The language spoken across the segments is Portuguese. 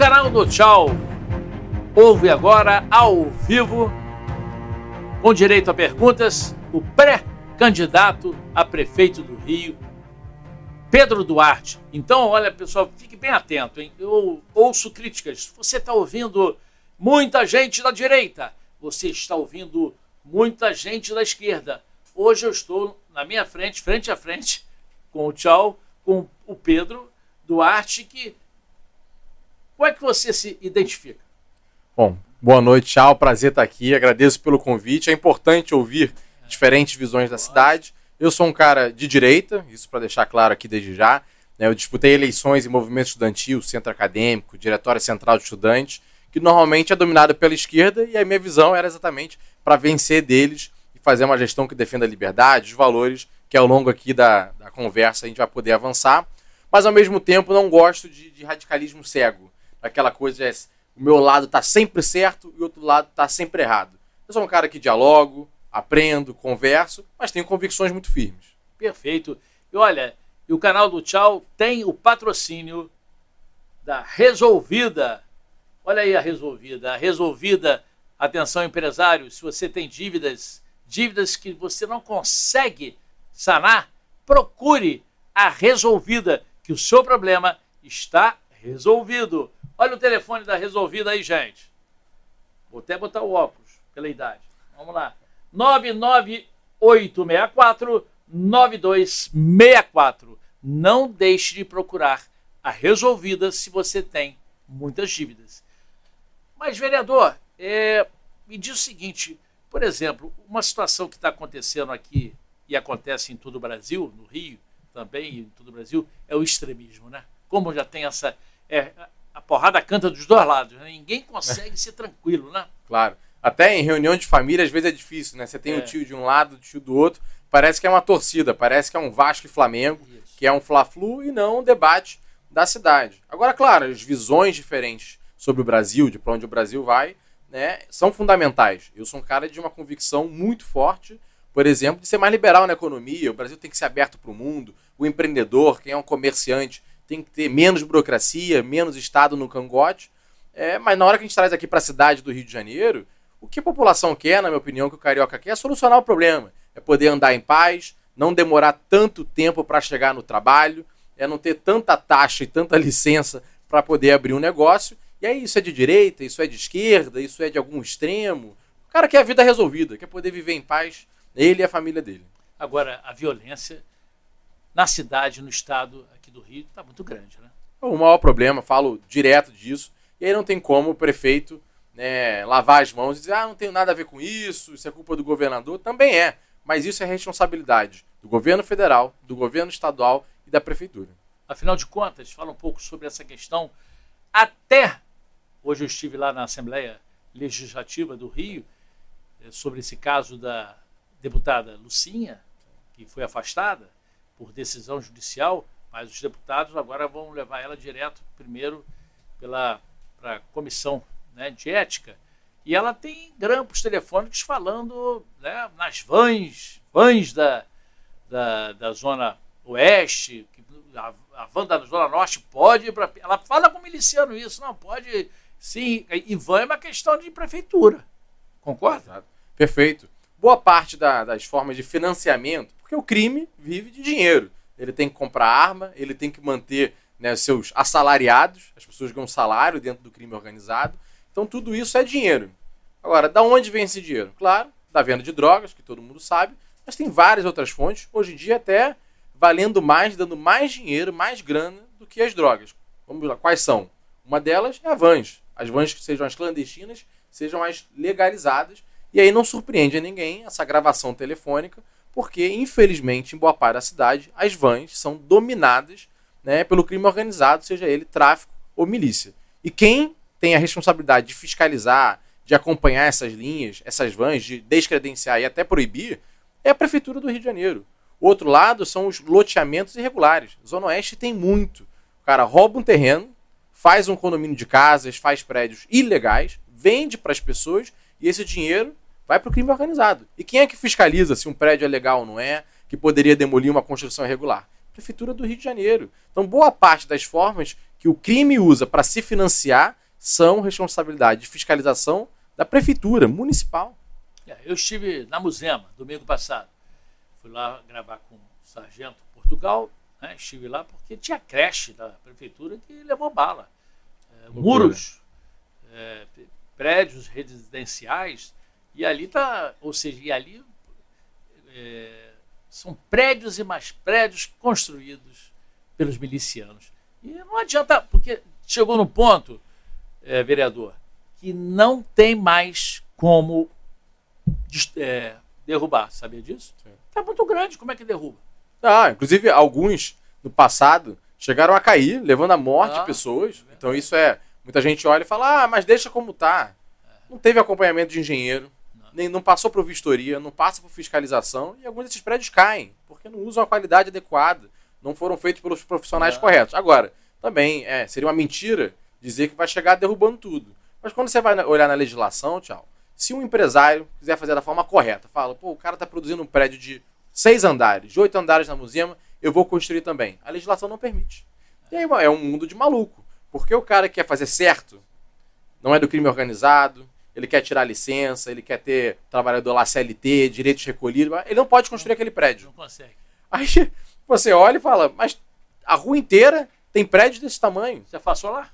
Canal do Tchau ouve agora ao vivo, com direito a perguntas, o pré-candidato a prefeito do Rio, Pedro Duarte. Então, olha, pessoal, fique bem atento, hein? Eu ouço críticas. Você está ouvindo muita gente da direita, você está ouvindo muita gente da esquerda. Hoje eu estou na minha frente, frente a frente, com o Tchau, com o Pedro Duarte, que. Como é que você se identifica? Bom, boa noite, tchau. Prazer estar aqui. Agradeço pelo convite. É importante ouvir diferentes visões da cidade. Eu sou um cara de direita, isso para deixar claro aqui desde já. Né? Eu disputei eleições em movimento estudantil, centro acadêmico, diretório central de estudantes, que normalmente é dominado pela esquerda, e a minha visão era exatamente para vencer deles e fazer uma gestão que defenda a liberdade, os valores, que ao longo aqui da, da conversa a gente vai poder avançar. Mas ao mesmo tempo não gosto de, de radicalismo cego, aquela coisa é o meu lado está sempre certo e o outro lado está sempre errado. Eu sou um cara que dialogo, aprendo, converso, mas tenho convicções muito firmes. Perfeito. E olha, o canal do Tchau tem o patrocínio da Resolvida. Olha aí a Resolvida. A Resolvida, atenção empresário, se você tem dívidas, dívidas que você não consegue sanar, procure a Resolvida, que o seu problema está resolvido. Olha o telefone da Resolvida aí, gente. Vou até botar o óculos pela idade. Vamos lá. 99864 9264. Não deixe de procurar a Resolvida se você tem muitas dívidas. Mas, vereador, é, me diz o seguinte: por exemplo, uma situação que está acontecendo aqui e acontece em todo o Brasil, no Rio também, em todo o Brasil, é o extremismo, né? Como já tem essa. É, a porrada canta dos dois lados. Né? Ninguém consegue ser tranquilo, né? Claro. Até em reunião de família, às vezes é difícil, né? Você tem o é. um tio de um lado, o um tio do outro. Parece que é uma torcida, parece que é um Vasco e Flamengo, Isso. que é um Fla-Flu e não um debate da cidade. Agora, claro, as visões diferentes sobre o Brasil, de para onde o Brasil vai, né, são fundamentais. Eu sou um cara de uma convicção muito forte, por exemplo, de ser mais liberal na economia. O Brasil tem que ser aberto para o mundo. O empreendedor, quem é um comerciante, tem que ter menos burocracia, menos Estado no cangote. É, mas na hora que a gente traz aqui para a cidade do Rio de Janeiro, o que a população quer, na minha opinião, que o carioca quer, é solucionar o problema. É poder andar em paz, não demorar tanto tempo para chegar no trabalho, é não ter tanta taxa e tanta licença para poder abrir um negócio. E aí isso é de direita, isso é de esquerda, isso é de algum extremo. O cara quer a vida resolvida, quer poder viver em paz, ele e a família dele. Agora, a violência na cidade, no estado aqui do Rio, está muito grande, né? O maior problema, falo direto disso, e aí não tem como o prefeito né, lavar as mãos e dizer, ah, não tenho nada a ver com isso, isso é culpa do governador. Também é, mas isso é responsabilidade do governo federal, do governo estadual e da prefeitura. Afinal de contas, fala um pouco sobre essa questão. Até hoje eu estive lá na Assembleia Legislativa do Rio, eh, sobre esse caso da deputada Lucinha, que foi afastada por decisão judicial, mas os deputados agora vão levar ela direto, primeiro, pela a comissão né, de ética. E ela tem grampos telefônicos falando né, nas vans, vans da, da, da Zona Oeste, que a, a van da Zona Norte pode ir para. Ela fala com o miliciano isso, não, pode. Sim, e van é uma questão de prefeitura. Concorda? Perfeito. Boa parte da, das formas de financiamento porque o crime vive de dinheiro. Ele tem que comprar arma, ele tem que manter né, seus assalariados, as pessoas ganham salário dentro do crime organizado. Então tudo isso é dinheiro. Agora, da onde vem esse dinheiro? Claro, da venda de drogas, que todo mundo sabe, mas tem várias outras fontes, hoje em dia até valendo mais, dando mais dinheiro, mais grana do que as drogas. Vamos lá, quais são? Uma delas é a vans. As vans que sejam as clandestinas, sejam as legalizadas. E aí não surpreende a ninguém essa gravação telefônica, porque, infelizmente, em boa parte da cidade, as vans são dominadas né, pelo crime organizado, seja ele tráfico ou milícia. E quem tem a responsabilidade de fiscalizar, de acompanhar essas linhas, essas vans, de descredenciar e até proibir, é a Prefeitura do Rio de Janeiro. O outro lado são os loteamentos irregulares. Zona Oeste tem muito. O cara rouba um terreno, faz um condomínio de casas, faz prédios ilegais, vende para as pessoas e esse dinheiro vai para o crime organizado. E quem é que fiscaliza se um prédio é legal ou não é, que poderia demolir uma construção irregular? Prefeitura do Rio de Janeiro. Então, boa parte das formas que o crime usa para se financiar são responsabilidade de fiscalização da Prefeitura Municipal. É, eu estive na Musema domingo passado. Fui lá gravar com o Sargento Portugal. Né? Estive lá porque tinha creche da Prefeitura que levou bala. É, muros, é, prédios residenciais. E ali tá, ou seja, e ali é, são prédios e mais prédios construídos pelos milicianos. E não adianta, porque chegou no ponto, é, vereador, que não tem mais como é, derrubar. Sabia disso? Está muito grande, como é que derruba? Ah, inclusive alguns no passado chegaram a cair, levando à morte ah, pessoas. É então isso é. Muita gente olha e fala, ah, mas deixa como tá. É. Não teve acompanhamento de engenheiro. Nem não passou por vistoria, não passa por fiscalização, e alguns desses prédios caem, porque não usam a qualidade adequada, não foram feitos pelos profissionais é. corretos. Agora, também é, seria uma mentira dizer que vai chegar derrubando tudo. Mas quando você vai olhar na legislação, tchau, se um empresário quiser fazer da forma correta, fala, pô, o cara está produzindo um prédio de seis andares, de oito andares na Musema, eu vou construir também. A legislação não permite. E aí é um mundo de maluco. Porque o cara quer fazer certo, não é do crime organizado, ele quer tirar licença, ele quer ter trabalhador lá CLT, direitos recolhidos, ele não pode construir aquele prédio. Não consegue. Aí você olha e fala, mas a rua inteira tem prédio desse tamanho. Você passou lá?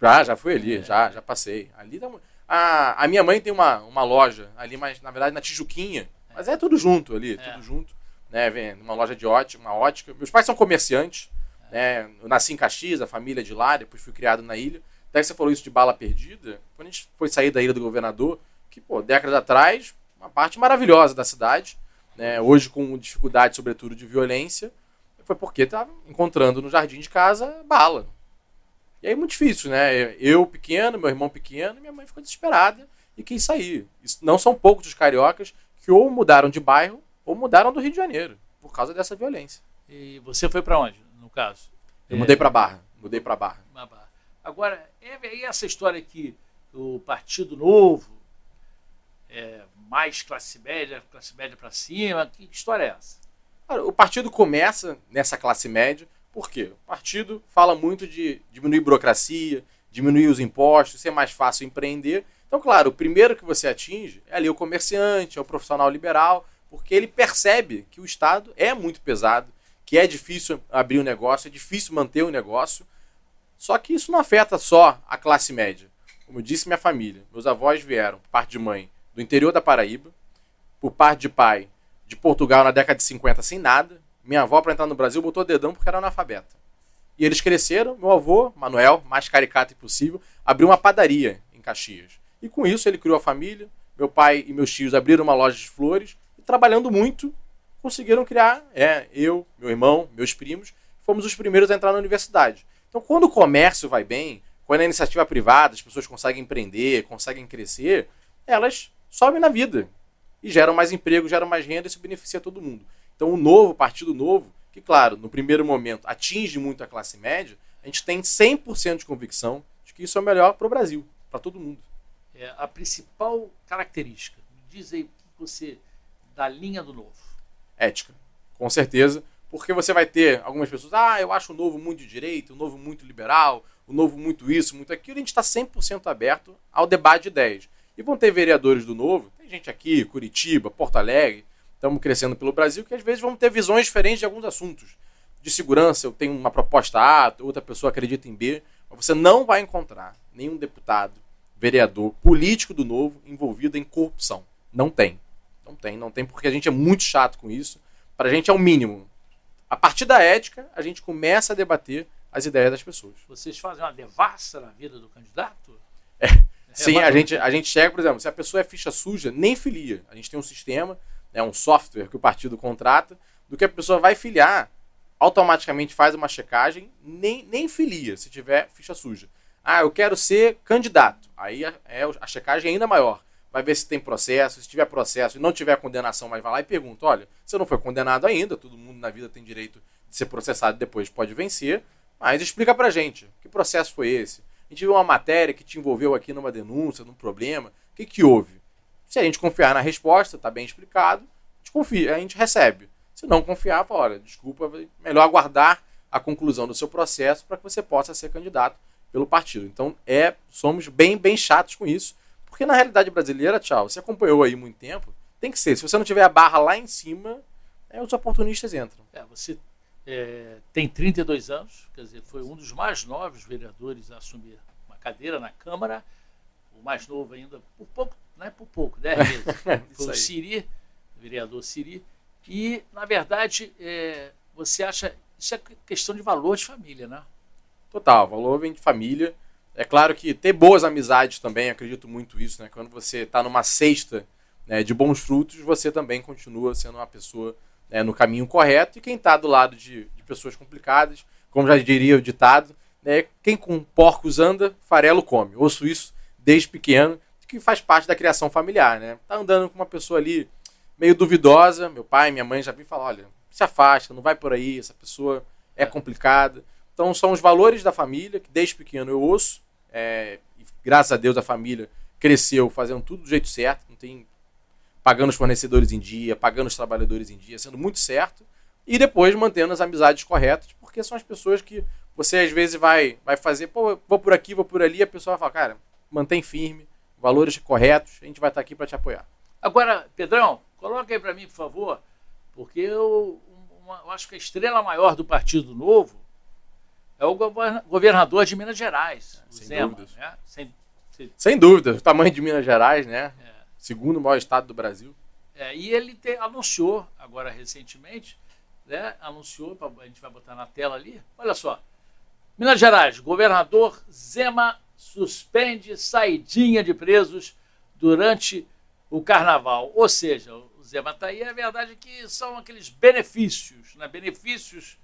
Já, já fui ali, é. já, já passei. Ali tá... a, a minha mãe tem uma, uma loja ali, mas na verdade na Tijuquinha. É. Mas é tudo junto ali, é. tudo junto. Né, vem uma loja de ótica, uma ótica. Meus pais são comerciantes. É. Né, eu nasci em Caxias, a família de lá, depois fui criado na ilha. Até que você falou isso de bala perdida. Quando a gente foi sair da ilha do governador, que, pô, décadas atrás, uma parte maravilhosa da cidade. Né, hoje com dificuldade, sobretudo, de violência. Foi porque estava encontrando no jardim de casa bala. E aí é muito difícil, né? Eu pequeno, meu irmão pequeno, minha mãe ficou desesperada e quis sair. Isso não são poucos os cariocas que ou mudaram de bairro ou mudaram do Rio de Janeiro por causa dessa violência. E você foi para onde, no caso? Eu é... mudei para Barra. Mudei para Barra. Agora, é, e essa história que o Partido Novo é mais classe média, classe média para cima, que história é essa? o partido começa nessa classe média por quê? O partido fala muito de diminuir burocracia, diminuir os impostos, ser mais fácil empreender. Então, claro, o primeiro que você atinge é ali o comerciante, é o profissional liberal, porque ele percebe que o Estado é muito pesado, que é difícil abrir um negócio, é difícil manter o um negócio. Só que isso não afeta só a classe média. Como eu disse, minha família, meus avós vieram, por parte de mãe, do interior da Paraíba, por parte de pai, de Portugal na década de 50 sem nada, minha avó, para entrar no Brasil, botou dedão porque era analfabeta. E eles cresceram. Meu avô, Manuel, mais caricato possível, abriu uma padaria em Caxias. E com isso ele criou a família. Meu pai e meus tios abriram uma loja de flores. E trabalhando muito, conseguiram criar, é, eu, meu irmão, meus primos, fomos os primeiros a entrar na universidade. Então, quando o comércio vai bem, quando a iniciativa privada, as pessoas conseguem empreender, conseguem crescer, elas sobem na vida. E geram mais emprego, geram mais renda e isso beneficia todo mundo. Então, o novo, o Partido Novo, que, claro, no primeiro momento atinge muito a classe média, a gente tem 100% de convicção de que isso é o melhor para o Brasil, para todo mundo. É, a principal característica, diz aí você, da linha do Novo. Ética, com certeza, porque você vai ter algumas pessoas, ah, eu acho o Novo muito de direita, o Novo muito liberal, o Novo muito isso, muito aquilo, a gente está 100% aberto ao debate de ideias. E vão ter vereadores do Novo, tem gente aqui, Curitiba, Porto Alegre, estamos crescendo pelo Brasil, que às vezes vamos ter visões diferentes de alguns assuntos. De segurança, eu tenho uma proposta A, outra pessoa acredita em B, mas você não vai encontrar nenhum deputado, vereador, político do novo envolvido em corrupção. Não tem. Não tem, não tem, porque a gente é muito chato com isso. Para a gente é o mínimo. A partir da ética, a gente começa a debater as ideias das pessoas. Vocês fazem uma devassa na vida do candidato? É. Sim, a gente, a gente chega, por exemplo, se a pessoa é ficha suja, nem filia. A gente tem um sistema né, um software que o partido contrata, do que a pessoa vai filiar, automaticamente faz uma checagem, nem, nem filia se tiver ficha suja. Ah, eu quero ser candidato. Aí é, é a checagem é ainda maior. Vai ver se tem processo, se tiver processo e não tiver condenação, mas vai lá e pergunta: olha, você não foi condenado ainda, todo mundo na vida tem direito de ser processado depois pode vencer, mas explica pra gente que processo foi esse. A gente viu uma matéria que te envolveu aqui numa denúncia, num problema. O que, que houve? Se a gente confiar na resposta, está bem explicado, a gente confia, a gente recebe. Se não confiar, fala, olha, desculpa, melhor aguardar a conclusão do seu processo para que você possa ser candidato pelo partido. Então, é, somos bem, bem chatos com isso, porque na realidade brasileira, tchau, você acompanhou aí muito tempo, tem que ser. Se você não tiver a barra lá em cima, é, os oportunistas entram. É, você é, tem 32 anos, quer dizer, foi um dos mais novos vereadores a assumir uma cadeira na Câmara, o mais novo ainda, por pouco, não é por pouco, 10 meses. foi o Siri, o vereador Siri. E, na verdade, é, você acha. Isso é questão de valor de família, né? Total, valor vem de família. É claro que ter boas amizades também, acredito muito isso, né? Quando você está numa cesta né, de bons frutos, você também continua sendo uma pessoa né, no caminho correto. E quem está do lado de, de, pessoas complicadas, como já diria o ditado, né, quem com porcos anda, farelo come. Ouço isso desde pequeno, que faz parte da criação familiar. Né? Tá andando com uma pessoa ali meio duvidosa, meu pai, minha mãe já vim falar, olha, se afasta, não vai por aí, essa pessoa é complicada. Então são os valores da família que desde pequeno eu ouço. É, graças a Deus a família cresceu fazendo tudo do jeito certo, não tem pagando os fornecedores em dia, pagando os trabalhadores em dia, sendo muito certo. E depois mantendo as amizades corretas, porque são as pessoas que você às vezes vai, vai fazer, pô, vou por aqui, vou por ali, a pessoa vai falar, cara, mantém firme, valores corretos, a gente vai estar aqui para te apoiar. Agora, Pedrão, coloca aí para mim, por favor, porque eu, uma, eu, acho que a estrela maior do Partido Novo é o governador de Minas Gerais, é, sem Zema. Dúvidas. Né? Sem, sem... sem dúvida, o tamanho de Minas Gerais, né? É. Segundo maior estado do Brasil. É, e ele te, anunciou agora recentemente, né? Anunciou, a gente vai botar na tela ali. Olha só. Minas Gerais, governador Zema suspende saidinha de presos durante o carnaval. Ou seja, o Zema está aí, a verdade é que são aqueles benefícios, né? benefícios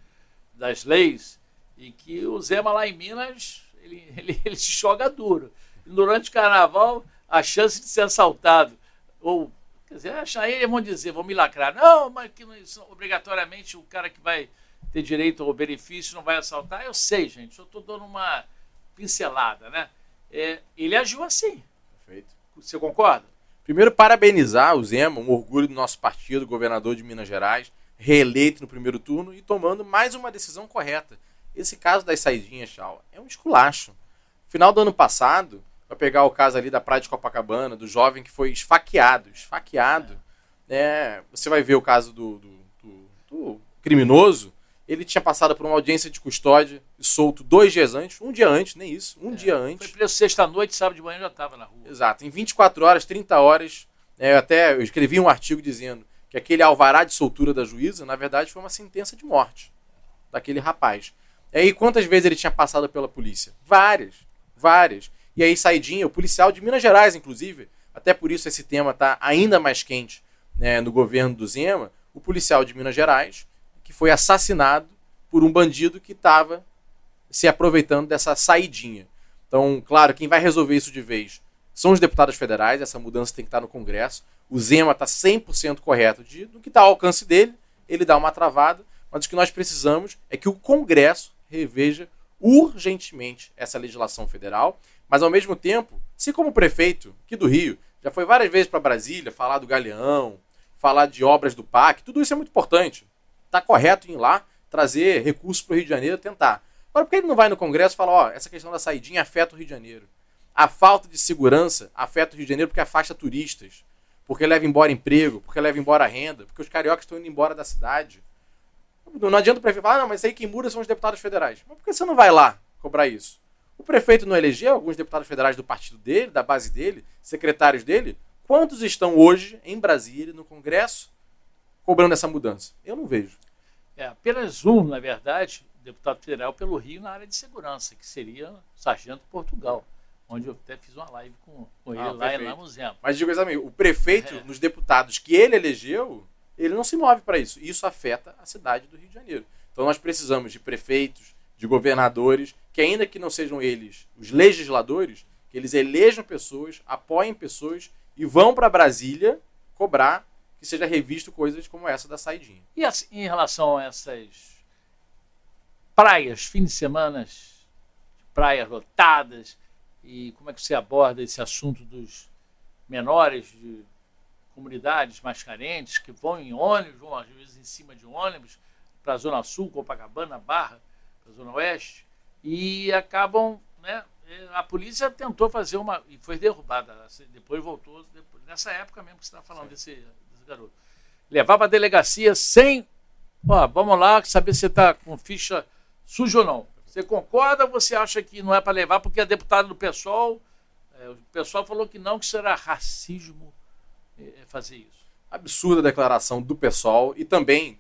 das leis, e que o Zema lá em Minas, ele, ele, ele se joga duro. Durante o carnaval, a chance de ser assaltado, ou, quer dizer, achar ele, vão dizer, vão me lacrar. Não, mas que não, isso, obrigatoriamente o cara que vai ter direito ao benefício não vai assaltar. Eu sei, gente, eu estou dando uma pincelada, né? É, ele agiu assim. Perfeito. Você concorda? Primeiro, parabenizar o Zema, um orgulho do nosso partido, governador de Minas Gerais, reeleito no primeiro turno e tomando mais uma decisão correta. Esse caso das saidinhas, Chau, é um esculacho. Final do ano passado, para pegar o caso ali da Praia de Copacabana, do jovem que foi esfaqueado, esfaqueado, é, você vai ver o caso do, do, do, do criminoso, ele tinha passado por uma audiência de custódia e solto dois dias antes, um dia antes, nem isso, um é, dia antes. Foi preso sexta-noite, sábado de manhã já estava na rua. Exato, em 24 horas, 30 horas, é, eu até eu escrevi um artigo dizendo que aquele alvará de soltura da juíza, na verdade, foi uma sentença de morte daquele rapaz. E aí, quantas vezes ele tinha passado pela polícia? Várias, várias. E aí, saidinha, o policial de Minas Gerais, inclusive, até por isso esse tema está ainda mais quente né, no governo do Zema, o policial de Minas Gerais que foi assassinado por um bandido que estava se aproveitando dessa saidinha. Então, claro, quem vai resolver isso de vez são os deputados federais, essa mudança tem que estar no Congresso. O Zema está 100% correto de, do que está ao alcance dele, ele dá uma travada, mas o que nós precisamos é que o Congresso reveja urgentemente essa legislação federal, mas ao mesmo tempo, se como prefeito aqui do Rio, já foi várias vezes para Brasília falar do Galeão, falar de obras do PAC, tudo isso é muito importante está correto em ir lá, trazer recursos para o Rio de Janeiro, tentar. Agora, por que ele não vai no Congresso e fala, ó, essa questão da saidinha afeta o Rio de Janeiro? A falta de segurança afeta o Rio de Janeiro porque afasta turistas, porque leva embora emprego, porque leva embora renda, porque os cariocas estão indo embora da cidade. Não adianta o prefeito falar, ah, não, mas aí quem muda são os deputados federais. Mas por que você não vai lá cobrar isso? O prefeito não elegeu alguns deputados federais do partido dele, da base dele, secretários dele? Quantos estão hoje em Brasília, no Congresso, cobrando essa mudança? Eu não vejo. É, apenas um, na verdade, deputado federal pelo Rio na área de segurança, que seria Sargento Portugal, onde eu até fiz uma live com, com ele ah, lá perfeito. em Lamuzema. Mas digo exatamente, o prefeito, é. nos deputados que ele elegeu, ele não se move para isso. Isso afeta a cidade do Rio de Janeiro. Então nós precisamos de prefeitos, de governadores, que ainda que não sejam eles os legisladores, que eles elejam pessoas, apoiem pessoas e vão para Brasília cobrar que seja revisto coisas como essa da saidinha. E assim, em relação a essas praias, fins de semana, praias lotadas, e como é que você aborda esse assunto dos menores de comunidades mais carentes que vão em ônibus, vão às vezes em cima de ônibus para a Zona Sul, Copacabana, Barra, para a Zona Oeste, e acabam, né? A polícia tentou fazer uma e foi derrubada. Depois voltou, depois, nessa época mesmo que você está falando desse, desse, garoto. Levar para a delegacia sem. Ó, vamos lá, saber se você está com ficha suja ou não. Você concorda ou você acha que não é para levar porque é deputado do PSOL? É, o pessoal falou que não, que era racismo é, é, fazer isso. Absurda declaração do PSOL e também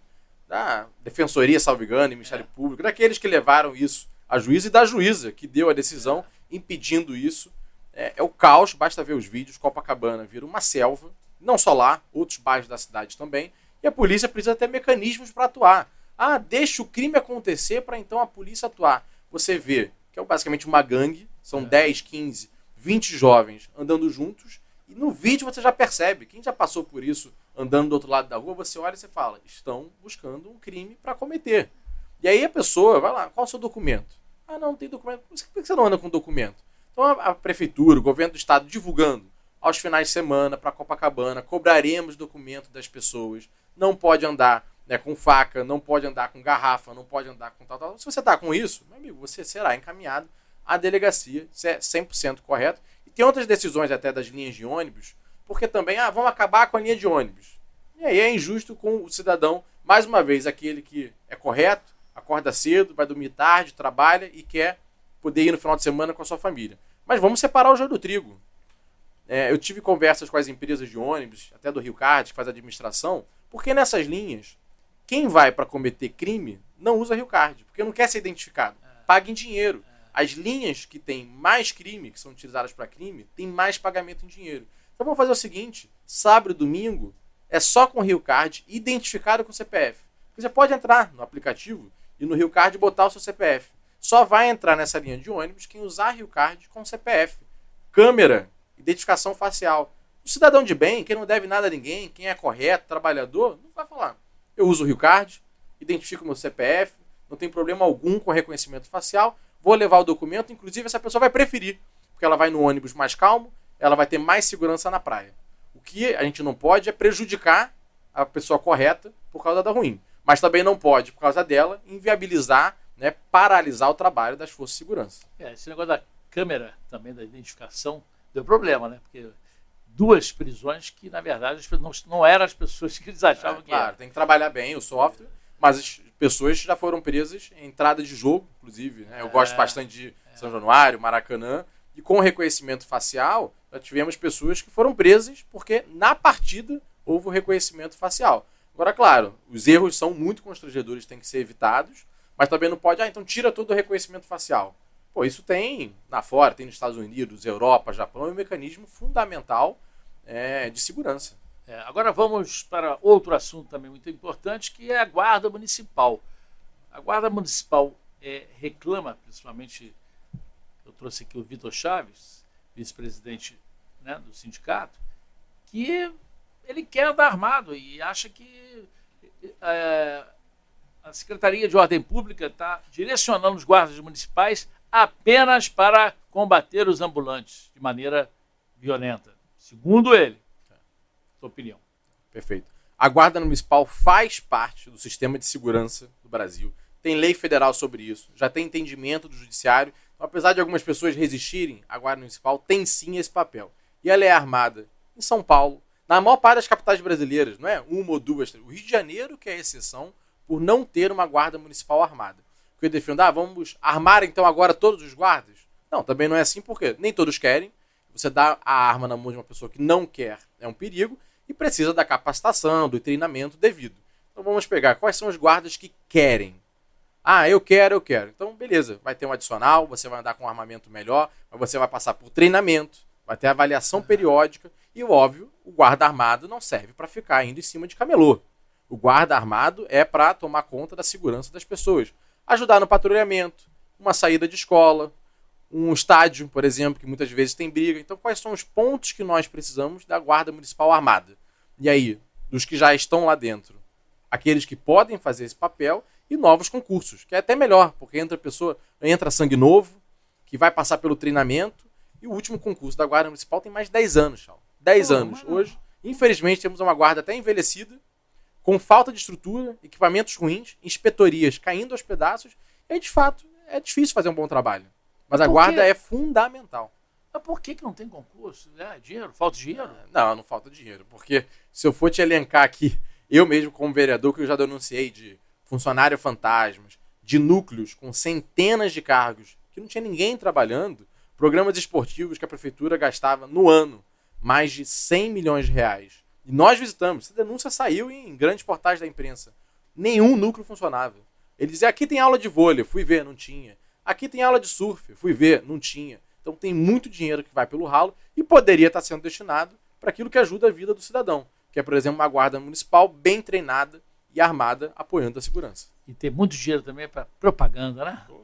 da Defensoria, salvo engano, e Ministério é. Público, daqueles que levaram isso a juíza e da juíza que deu a decisão impedindo isso. É, é, o caos, basta ver os vídeos. Copacabana vira uma selva, não só lá, outros bairros da cidade também. E a polícia precisa ter mecanismos para atuar. Ah, deixa o crime acontecer para então a polícia atuar. Você vê que é basicamente uma gangue, são é. 10, 15, 20 jovens andando juntos, e no vídeo você já percebe, quem já passou por isso andando do outro lado da rua, você olha e você fala: estão buscando um crime para cometer. E aí a pessoa vai lá, qual o seu documento? Ah, não, não tem documento. Por que você não anda com documento? Então a, a prefeitura, o governo do estado divulgando aos finais de semana para Copacabana, cobraremos documento das pessoas, não pode andar né, com faca, não pode andar com garrafa, não pode andar com tal, tal. Se você está com isso, meu amigo, você será encaminhado à delegacia, isso é 100% correto. Tem outras decisões até das linhas de ônibus, porque também, ah, vamos acabar com a linha de ônibus. E aí é injusto com o cidadão, mais uma vez, aquele que é correto, acorda cedo, vai dormir tarde, trabalha e quer poder ir no final de semana com a sua família. Mas vamos separar o joio do trigo. É, eu tive conversas com as empresas de ônibus, até do Rio Card, que faz administração, porque nessas linhas quem vai para cometer crime não usa Rio Card, porque não quer ser identificado. É. Paga em dinheiro. As linhas que têm mais crime, que são utilizadas para crime, têm mais pagamento em dinheiro. Então vamos fazer o seguinte: sábado e domingo é só com Rio Card identificado com CPF. Você pode entrar no aplicativo e no Rio Card botar o seu CPF. Só vai entrar nessa linha de ônibus quem usar Rio Card com CPF. Câmera, identificação facial. O cidadão de bem, quem não deve nada a ninguém, quem é correto, trabalhador, não vai falar. Eu uso o Rio Card, identifico meu CPF, não tem problema algum com reconhecimento facial, vou levar o documento, inclusive essa pessoa vai preferir, porque ela vai no ônibus mais calmo, ela vai ter mais segurança na praia. O que a gente não pode é prejudicar a pessoa correta por causa da ruim, mas também não pode, por causa dela, inviabilizar, né, paralisar o trabalho das forças de segurança. É, esse negócio da câmera também da identificação deu problema, né? Porque duas prisões que, na verdade, não, não eram as pessoas que eles achavam é, que claro, tem que trabalhar bem o software, mas as pessoas já foram presas em entrada de jogo, inclusive. Né? Eu é, gosto bastante de é. São Januário, Maracanã, e com reconhecimento facial, já tivemos pessoas que foram presas porque na partida houve o reconhecimento facial. Agora, claro, os erros são muito constrangedores, têm que ser evitados, mas também não pode, ah, então tira todo o reconhecimento facial. Pô, isso tem na fora, tem nos Estados Unidos, Europa, Japão, é um mecanismo fundamental é, de segurança. É, agora vamos para outro assunto também muito importante, que é a Guarda Municipal. A Guarda Municipal é, reclama, principalmente, eu trouxe aqui o Vitor Chaves, vice-presidente né, do sindicato, que ele quer andar armado e acha que é, a Secretaria de Ordem Pública está direcionando os guardas municipais apenas para combater os ambulantes de maneira violenta. Segundo ele. Sua opinião. Perfeito. A Guarda Municipal faz parte do sistema de segurança do Brasil. Tem lei federal sobre isso, já tem entendimento do judiciário. Então, apesar de algumas pessoas resistirem, a Guarda Municipal tem sim esse papel. E ela é armada em São Paulo, na maior parte das capitais brasileiras, não é? Uma ou duas. O Rio de Janeiro, que é a exceção, por não ter uma guarda municipal armada que eu defendo, ah, vamos armar então agora todos os guardas? Não, também não é assim, porque nem todos querem. Você dá a arma na mão de uma pessoa que não quer é um perigo e precisa da capacitação, do treinamento devido. Então vamos pegar quais são os guardas que querem. Ah, eu quero, eu quero. Então, beleza, vai ter um adicional, você vai andar com um armamento melhor, mas você vai passar por treinamento, vai ter avaliação periódica e, óbvio, o guarda armado não serve para ficar indo em cima de camelô. O guarda armado é para tomar conta da segurança das pessoas ajudar no patrulhamento, uma saída de escola, um estádio, por exemplo, que muitas vezes tem briga. Então, quais são os pontos que nós precisamos da Guarda Municipal Armada? E aí, dos que já estão lá dentro, aqueles que podem fazer esse papel e novos concursos, que é até melhor, porque entra pessoa, entra sangue novo, que vai passar pelo treinamento, e o último concurso da Guarda Municipal tem mais de 10 anos, Chal. 10 anos. Hoje, Infelizmente, temos uma guarda até envelhecida, com falta de estrutura, equipamentos ruins, inspetorias caindo aos pedaços, e de fato é difícil fazer um bom trabalho. Mas a guarda é fundamental. Mas por que, que não tem concurso? É, dinheiro? Falta dinheiro? Não, não falta dinheiro. Porque se eu for te elencar aqui, eu mesmo como vereador, que eu já denunciei de funcionário fantasmas, de núcleos com centenas de cargos, que não tinha ninguém trabalhando, programas esportivos que a prefeitura gastava no ano mais de 100 milhões de reais. E nós visitamos. Essa denúncia saiu em grandes portais da imprensa. Nenhum núcleo funcionava. Ele dizia: aqui tem aula de vôlei, fui ver, não tinha. Aqui tem aula de surf, fui ver, não tinha. Então tem muito dinheiro que vai pelo ralo e poderia estar sendo destinado para aquilo que ajuda a vida do cidadão, que é, por exemplo, uma guarda municipal bem treinada e armada apoiando a segurança. E tem muito dinheiro também para propaganda, né?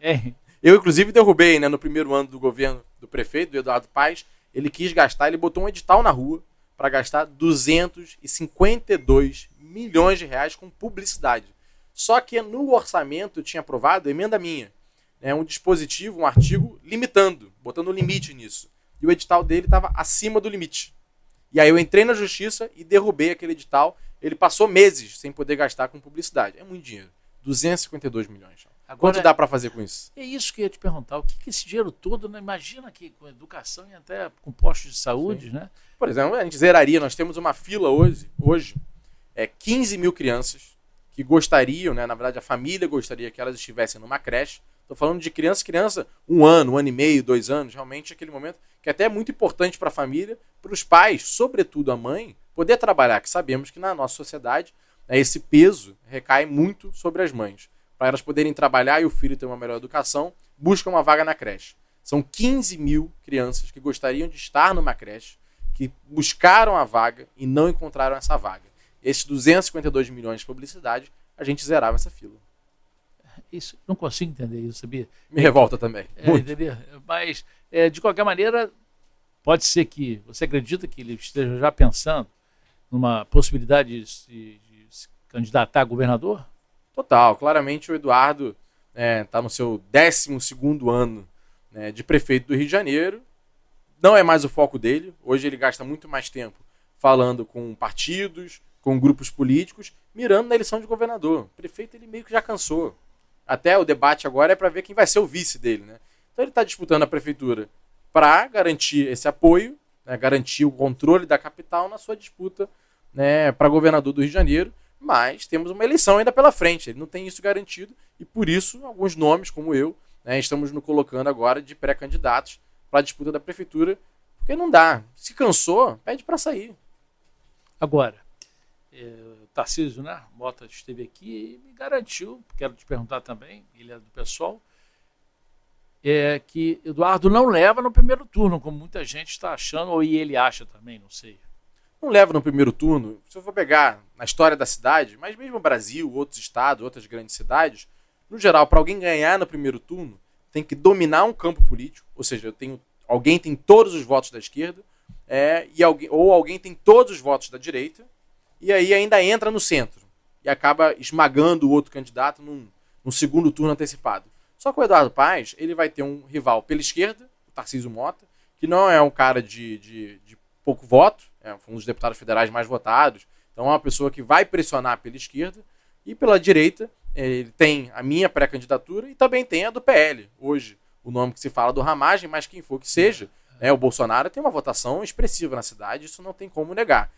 É. Eu, inclusive, derrubei, né, no primeiro ano do governo do prefeito, do Eduardo Paes, ele quis gastar, ele botou um edital na rua para gastar 252 milhões de reais com publicidade. Só que no orçamento eu tinha aprovado emenda minha, né, um dispositivo, um artigo limitando, botando um limite nisso. E o edital dele estava acima do limite. E aí eu entrei na justiça e derrubei aquele edital. Ele passou meses sem poder gastar com publicidade. É muito dinheiro. 252 milhões. Agora, Quanto dá para fazer com isso? É isso que eu ia te perguntar. O que, que esse dinheiro todo, né? imagina que com educação e até com postos de saúde, Sim. né? Por exemplo, a gente zeraria, nós temos uma fila hoje, hoje é 15 mil crianças que gostariam, né? Na verdade, a família gostaria que elas estivessem numa creche. Estou falando de criança, criança, um ano, um ano e meio, dois anos, realmente aquele momento que até é muito importante para a família, para os pais, sobretudo a mãe, poder trabalhar, que sabemos que na nossa sociedade né, esse peso recai muito sobre as mães. Para elas poderem trabalhar e o filho ter uma melhor educação, buscam uma vaga na creche. São 15 mil crianças que gostariam de estar numa creche, que buscaram a vaga e não encontraram essa vaga. Esses 252 milhões de publicidade, a gente zerava essa fila. Isso, não consigo entender isso, sabia? Me revolta também. É, entendeu? Mas, é, de qualquer maneira, pode ser que você acredita que ele esteja já pensando numa possibilidade de, de se candidatar a governador? Total. Claramente o Eduardo está é, tá no seu 12 ano né, de prefeito do Rio de Janeiro. Não é mais o foco dele. Hoje ele gasta muito mais tempo falando com partidos, com grupos políticos, mirando na eleição de governador. O prefeito ele meio que já cansou. Até o debate agora é para ver quem vai ser o vice dele, né? Então ele está disputando a prefeitura para garantir esse apoio, né, garantir o controle da capital na sua disputa né, para governador do Rio de Janeiro. Mas temos uma eleição ainda pela frente. Ele não tem isso garantido e por isso alguns nomes, como eu, né, estamos nos colocando agora de pré-candidatos para a disputa da prefeitura, porque não dá. Se cansou, pede para sair. Agora, é, Tarcísio, né? Mota esteve aqui e me garantiu, quero te perguntar também, ele é do pessoal, é que Eduardo não leva no primeiro turno, como muita gente está achando, ou ele acha também, não sei. Não leva no primeiro turno. Se eu for pegar na história da cidade, mas mesmo o Brasil, outros estados, outras grandes cidades, no geral, para alguém ganhar no primeiro turno, tem que dominar um campo político, ou seja, eu tenho, alguém tem todos os votos da esquerda, é, e alguém, ou alguém tem todos os votos da direita, e aí ainda entra no centro e acaba esmagando o outro candidato num, num segundo turno antecipado. Só que o Eduardo Paes ele vai ter um rival pela esquerda, o Tarcísio Mota, que não é um cara de, de, de pouco voto, é um dos deputados federais mais votados, então é uma pessoa que vai pressionar pela esquerda, e pela direita ele tem a minha pré-candidatura e também tem a do PL, hoje o nome que se fala do Ramagem, mas quem for que seja, né, o Bolsonaro tem uma votação expressiva na cidade, isso não tem como negar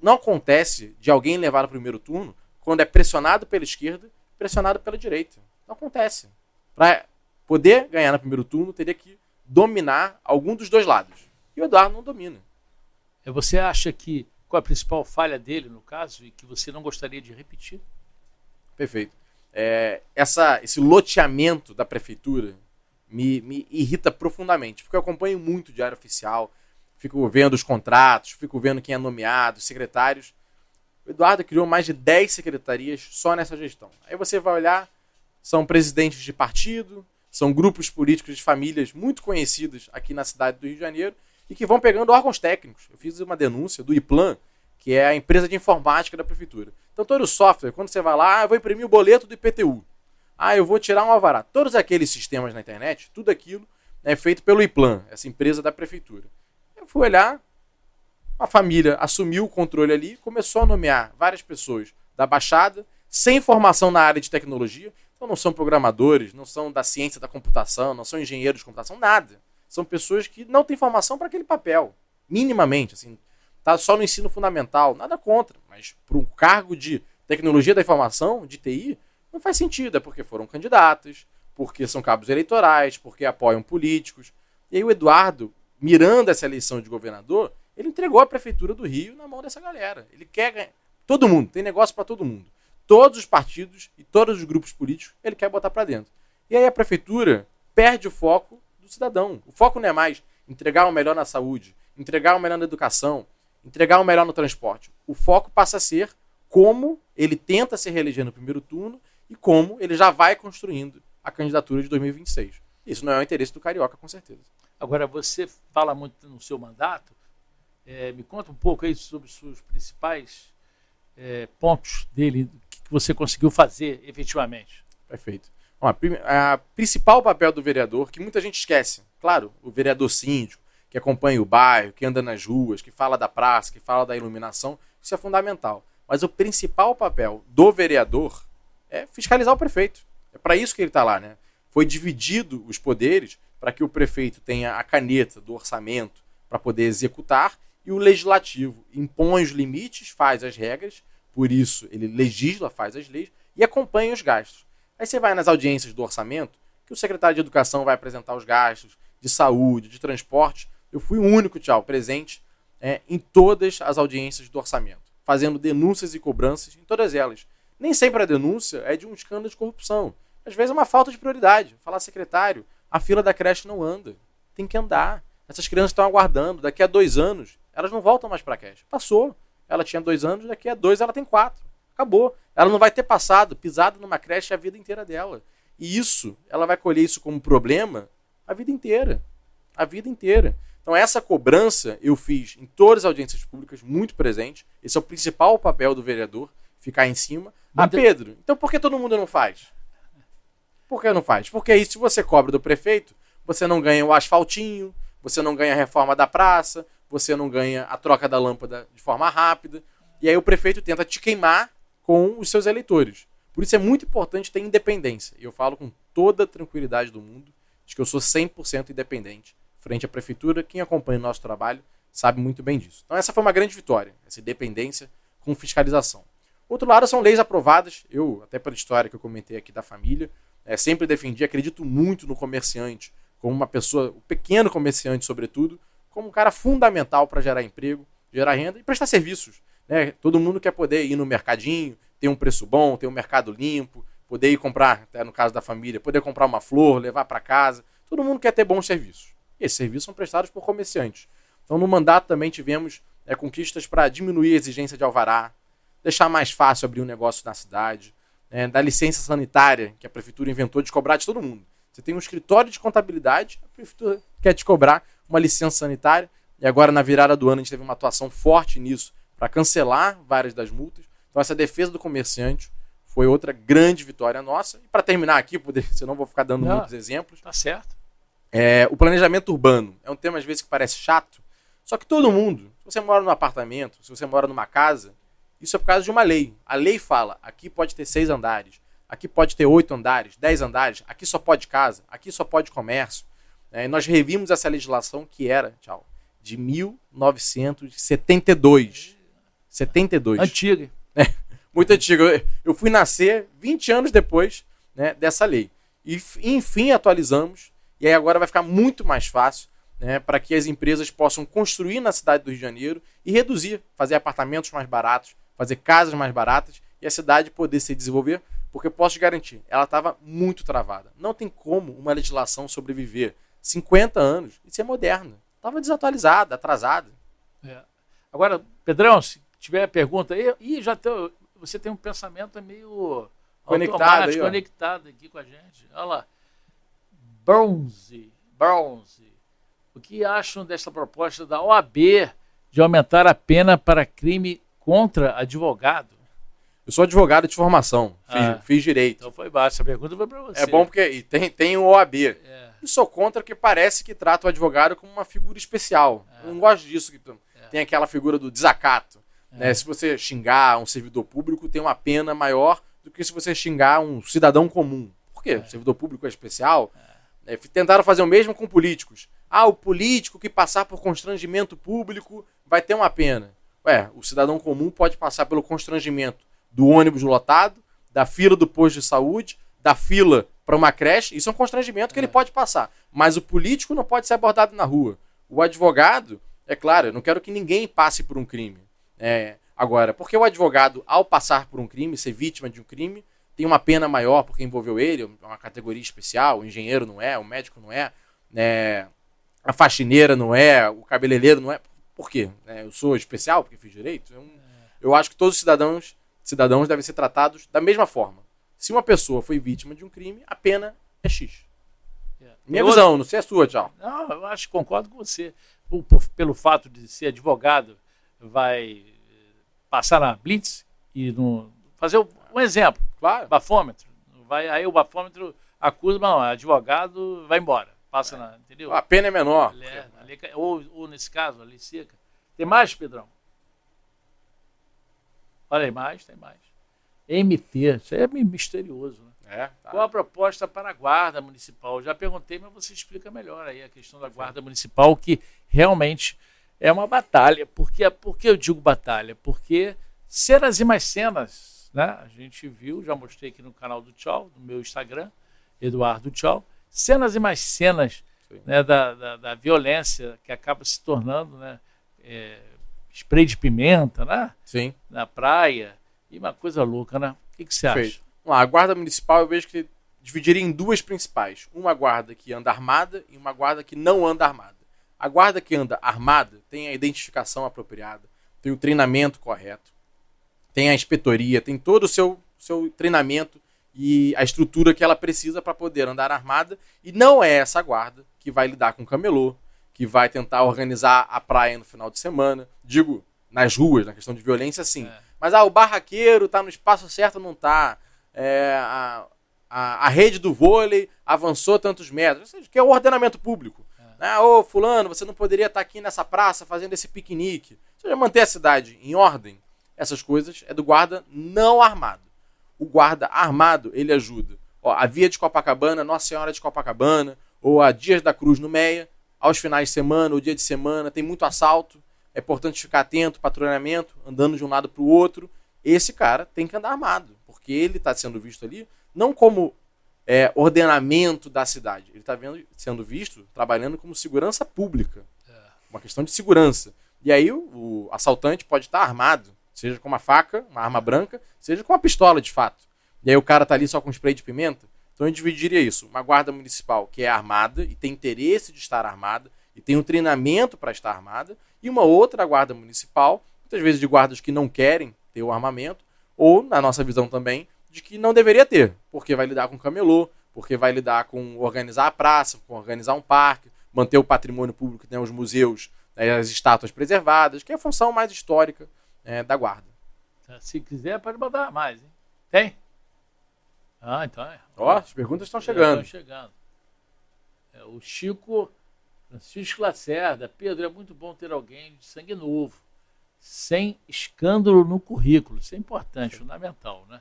não acontece de alguém levar no primeiro turno quando é pressionado pela esquerda, pressionado pela direita. Não acontece. Para poder ganhar no primeiro turno, teria que dominar algum dos dois lados. E o Eduardo não domina. É, você acha que qual a principal falha dele, no caso, e que você não gostaria de repetir? Perfeito. É, essa, esse loteamento da prefeitura me, me irrita profundamente, porque eu acompanho muito o Diário Oficial, fico vendo os contratos, fico vendo quem é nomeado, secretários. O Eduardo criou mais de 10 secretarias só nessa gestão. Aí você vai olhar, são presidentes de partido, são grupos políticos de famílias muito conhecidas aqui na cidade do Rio de Janeiro e que vão pegando órgãos técnicos. Eu fiz uma denúncia do IPLAN, que é a empresa de informática da prefeitura. Então todo o software, quando você vai lá, ah, eu vou imprimir o boleto do IPTU. Ah, eu vou tirar um alvará. Todos aqueles sistemas na internet, tudo aquilo é feito pelo IPLAN, essa empresa da prefeitura fui olhar, a família assumiu o controle ali, começou a nomear várias pessoas da Baixada, sem formação na área de tecnologia. Então não são programadores, não são da ciência da computação, não são engenheiros de computação, nada. São pessoas que não têm formação para aquele papel, minimamente, assim, tá só no ensino fundamental, nada contra, mas para um cargo de tecnologia da informação, de TI, não faz sentido, é porque foram candidatas, porque são cabos eleitorais, porque apoiam políticos. E aí o Eduardo, mirando essa eleição de governador, ele entregou a prefeitura do Rio na mão dessa galera. Ele quer ganhar. Todo mundo, tem negócio para todo mundo. Todos os partidos e todos os grupos políticos ele quer botar para dentro. E aí a prefeitura perde o foco do cidadão. O foco não é mais entregar o melhor na saúde, entregar o melhor na educação, entregar o melhor no transporte. O foco passa a ser como ele tenta se reeleger no primeiro turno e como ele já vai construindo a candidatura de 2026. Isso não é o interesse do Carioca, com certeza. Agora, você fala muito no seu mandato é, me conta um pouco aí sobre os principais é, pontos dele, que você conseguiu fazer efetivamente. Perfeito. A, a principal papel do vereador, que muita gente esquece, claro, o vereador síndico, que acompanha o bairro, que anda nas ruas, que fala da praça, que fala da iluminação, isso é fundamental. Mas o principal papel do vereador é fiscalizar o prefeito. É para isso que ele está lá, né? Foi dividido os poderes para que o prefeito tenha a caneta do orçamento para poder executar e o legislativo impõe os limites, faz as regras, por isso ele legisla, faz as leis e acompanha os gastos. Aí você vai nas audiências do orçamento, que o secretário de Educação vai apresentar os gastos de saúde, de transporte. Eu fui o único, tchau, presente é, em todas as audiências do orçamento, fazendo denúncias e cobranças em todas elas. Nem sempre a denúncia é de um escândalo de corrupção. Às vezes é uma falta de prioridade. Falar, secretário, a fila da creche não anda. Tem que andar. Essas crianças estão aguardando. Daqui a dois anos elas não voltam mais para a creche. Passou. Ela tinha dois anos, daqui a dois ela tem quatro. Acabou. Ela não vai ter passado, pisado numa creche a vida inteira dela. E isso, ela vai colher isso como problema a vida inteira. A vida inteira. Então, essa cobrança eu fiz em todas as audiências públicas, muito presente. Esse é o principal papel do vereador, ficar em cima. Ah, Pedro, então por que todo mundo não faz? Por que não faz? Porque aí, se você cobra do prefeito, você não ganha o asfaltinho, você não ganha a reforma da praça, você não ganha a troca da lâmpada de forma rápida. E aí o prefeito tenta te queimar com os seus eleitores. Por isso é muito importante ter independência. E eu falo com toda a tranquilidade do mundo de que eu sou 100% independente frente à prefeitura. Quem acompanha o nosso trabalho sabe muito bem disso. Então essa foi uma grande vitória, essa independência com fiscalização. Outro lado são leis aprovadas. Eu, até pela história que eu comentei aqui da família, é, sempre defendi, acredito muito no comerciante, como uma pessoa, o pequeno comerciante sobretudo, como um cara fundamental para gerar emprego, gerar renda e prestar serviços. Né? Todo mundo quer poder ir no mercadinho, ter um preço bom, ter um mercado limpo, poder ir comprar, até no caso da família, poder comprar uma flor, levar para casa. Todo mundo quer ter bons serviços. E esses serviços são prestados por comerciantes. Então, no mandato também tivemos é, conquistas para diminuir a exigência de alvará, deixar mais fácil abrir um negócio na cidade, é, da licença sanitária que a prefeitura inventou de cobrar de todo mundo. Você tem um escritório de contabilidade, a prefeitura quer te cobrar uma licença sanitária. E agora, na virada do ano, a gente teve uma atuação forte nisso para cancelar várias das multas. Então, essa defesa do comerciante foi outra grande vitória nossa. E para terminar aqui, senão vou ficar dando Não, muitos exemplos. Tá certo. É, o planejamento urbano é um tema, às vezes, que parece chato. Só que todo mundo, se você mora num apartamento, se você mora numa casa, isso é por causa de uma lei. A lei fala: aqui pode ter seis andares, aqui pode ter oito andares, dez andares, aqui só pode casa, aqui só pode comércio. É, nós revimos essa legislação que era, tchau, de 1972. 72. Antiga. É, muito antiga. Eu fui nascer 20 anos depois né, dessa lei. E, enfim, atualizamos. E aí agora vai ficar muito mais fácil né, para que as empresas possam construir na cidade do Rio de Janeiro e reduzir, fazer apartamentos mais baratos, fazer casas mais baratas e a cidade poder se desenvolver, porque posso te garantir, ela estava muito travada. Não tem como uma legislação sobreviver 50 anos e ser moderna. Estava desatualizada, atrasada. É. Agora, Pedrão, se tiver pergunta aí, e já tem, você tem um pensamento meio conectado, aí, conectado aqui com a gente. Olha lá. Bronze, bronze. O que acham dessa proposta da OAB de aumentar a pena para crime contra advogado? Eu sou advogado de formação, fiz, ah, fiz direito. Então foi baixo, a pergunta foi para você. É bom porque tem, tem o OAB. É. E sou contra que parece que trata o advogado como uma figura especial. É. Eu não gosto disso. Que, é. tem aquela figura do desacato. Né? Se você xingar um servidor público, tem uma pena maior do que se você xingar um cidadão comum. Por quê? O servidor público é especial. É, tentaram fazer o mesmo com políticos. Ah, o político que passar por constrangimento público vai ter uma pena. Ué, o cidadão comum pode passar pelo constrangimento do ônibus lotado, da fila do posto de saúde, da fila para uma creche. Isso é um constrangimento que ele pode passar. Mas o político não pode ser abordado na rua. O advogado, é claro, eu não quero que ninguém passe por um crime. É, agora, porque o advogado, ao passar por um crime, ser vítima de um crime, tem uma pena maior porque envolveu ele, uma categoria especial, o engenheiro não é, o médico não é, né, a faxineira não é, o cabeleireiro não é. Por quê? É, eu sou especial porque fiz direito? Eu, eu acho que todos os cidadãos, cidadãos devem ser tratados da mesma forma. Se uma pessoa foi vítima de um crime, a pena é X. É. Minha eu visão, não sei a sua, tchau. Não, eu acho que concordo com você. Por, por, pelo fato de ser advogado, vai eh, passar na Blitz e no, fazer um exemplo. Claro. Bafômetro. Vai, aí o bafômetro acusa, não, advogado vai embora. Passa é. na. Entendeu? A pena é menor. É, ou, ou, nesse caso, ali seca. Tem mais, Pedrão? Olha aí, mais, tem mais. MT, isso é misterioso. Né? É, tá. Qual a proposta para a guarda municipal? já perguntei, mas você explica melhor aí a questão da guarda municipal, que realmente é uma batalha. Por que, por que eu digo batalha? Porque cenas e mais cenas, né? A gente viu, já mostrei aqui no canal do Tchau, no meu Instagram, Eduardo Tchau, cenas e mais cenas né, da, da, da, violência que acaba se tornando, né? É, spray de pimenta, né? Sim. Na praia e uma coisa louca, né? O que, que você acha? a guarda municipal eu vejo que dividiria em duas principais. Uma guarda que anda armada e uma guarda que não anda armada. A guarda que anda armada tem a identificação apropriada, tem o treinamento correto, tem a inspetoria, tem todo o seu, seu treinamento e a estrutura que ela precisa para poder andar armada. E não é essa guarda que vai lidar com camelô, que vai tentar organizar a praia no final de semana. Digo, nas ruas, na questão de violência, sim. É. Mas ah, o barraqueiro está no espaço certo, não está. É, a, a, a, rede do vôlei avançou tantos metros. Que é o ordenamento público. É. Ah, ô, fulano, você não poderia estar tá aqui nessa praça fazendo esse piquenique. Ou seja, manter a cidade em ordem, essas coisas é do guarda não armado. O guarda armado, ele ajuda. Ó, a via de Copacabana, Nossa Senhora de Copacabana, ou a Dias da Cruz no Meia, aos finais de semana, ou dia de semana, tem muito assalto é importante ficar atento, patrulhamento, andando de um lado para o outro. Esse cara tem que andar armado, porque ele está sendo visto ali não como é, ordenamento da cidade, ele está sendo visto trabalhando como segurança pública, é. uma questão de segurança. E aí o, o assaltante pode estar tá armado, seja com uma faca, uma arma branca, seja com uma pistola de fato. E aí o cara está ali só com spray de pimenta. Então eu dividiria isso. Uma guarda municipal que é armada e tem interesse de estar armada e tem um treinamento para estar armada, e uma outra guarda municipal, muitas vezes de guardas que não querem ter o armamento, ou, na nossa visão também, de que não deveria ter, porque vai lidar com camelô, porque vai lidar com organizar a praça, com organizar um parque, manter o patrimônio público, né, os museus, né, as estátuas preservadas, que é a função mais histórica é, da guarda. Se quiser, pode mandar mais, hein? Tem? Ah, então é. Ó, as perguntas estão chegando. Estão chegando. É, o Chico Francisco Lacerda, Pedro, é muito bom ter alguém de sangue novo, sem escândalo no currículo. Isso é importante, fundamental, né?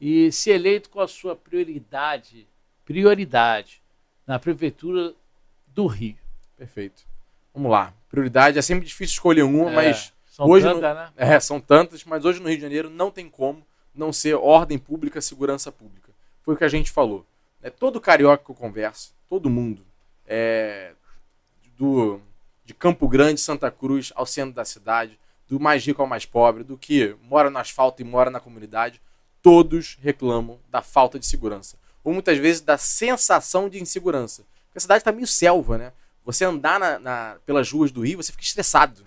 E se eleito com a sua prioridade, prioridade na prefeitura do Rio. Perfeito. Vamos lá. Prioridade é sempre difícil escolher uma, é, mas hoje tantas, no... né? É, são tantas, mas hoje no Rio de Janeiro não tem como não ser ordem pública, segurança pública. Foi o que a gente falou. É todo carioca que eu converso, todo mundo, é, do de Campo Grande, Santa Cruz, ao centro da cidade, do mais rico ao mais pobre, do que mora no asfalto e mora na comunidade, todos reclamam da falta de segurança. Ou muitas vezes da sensação de insegurança. Porque a cidade está meio selva, né? Você andar na, na, pelas ruas do Rio, você fica estressado.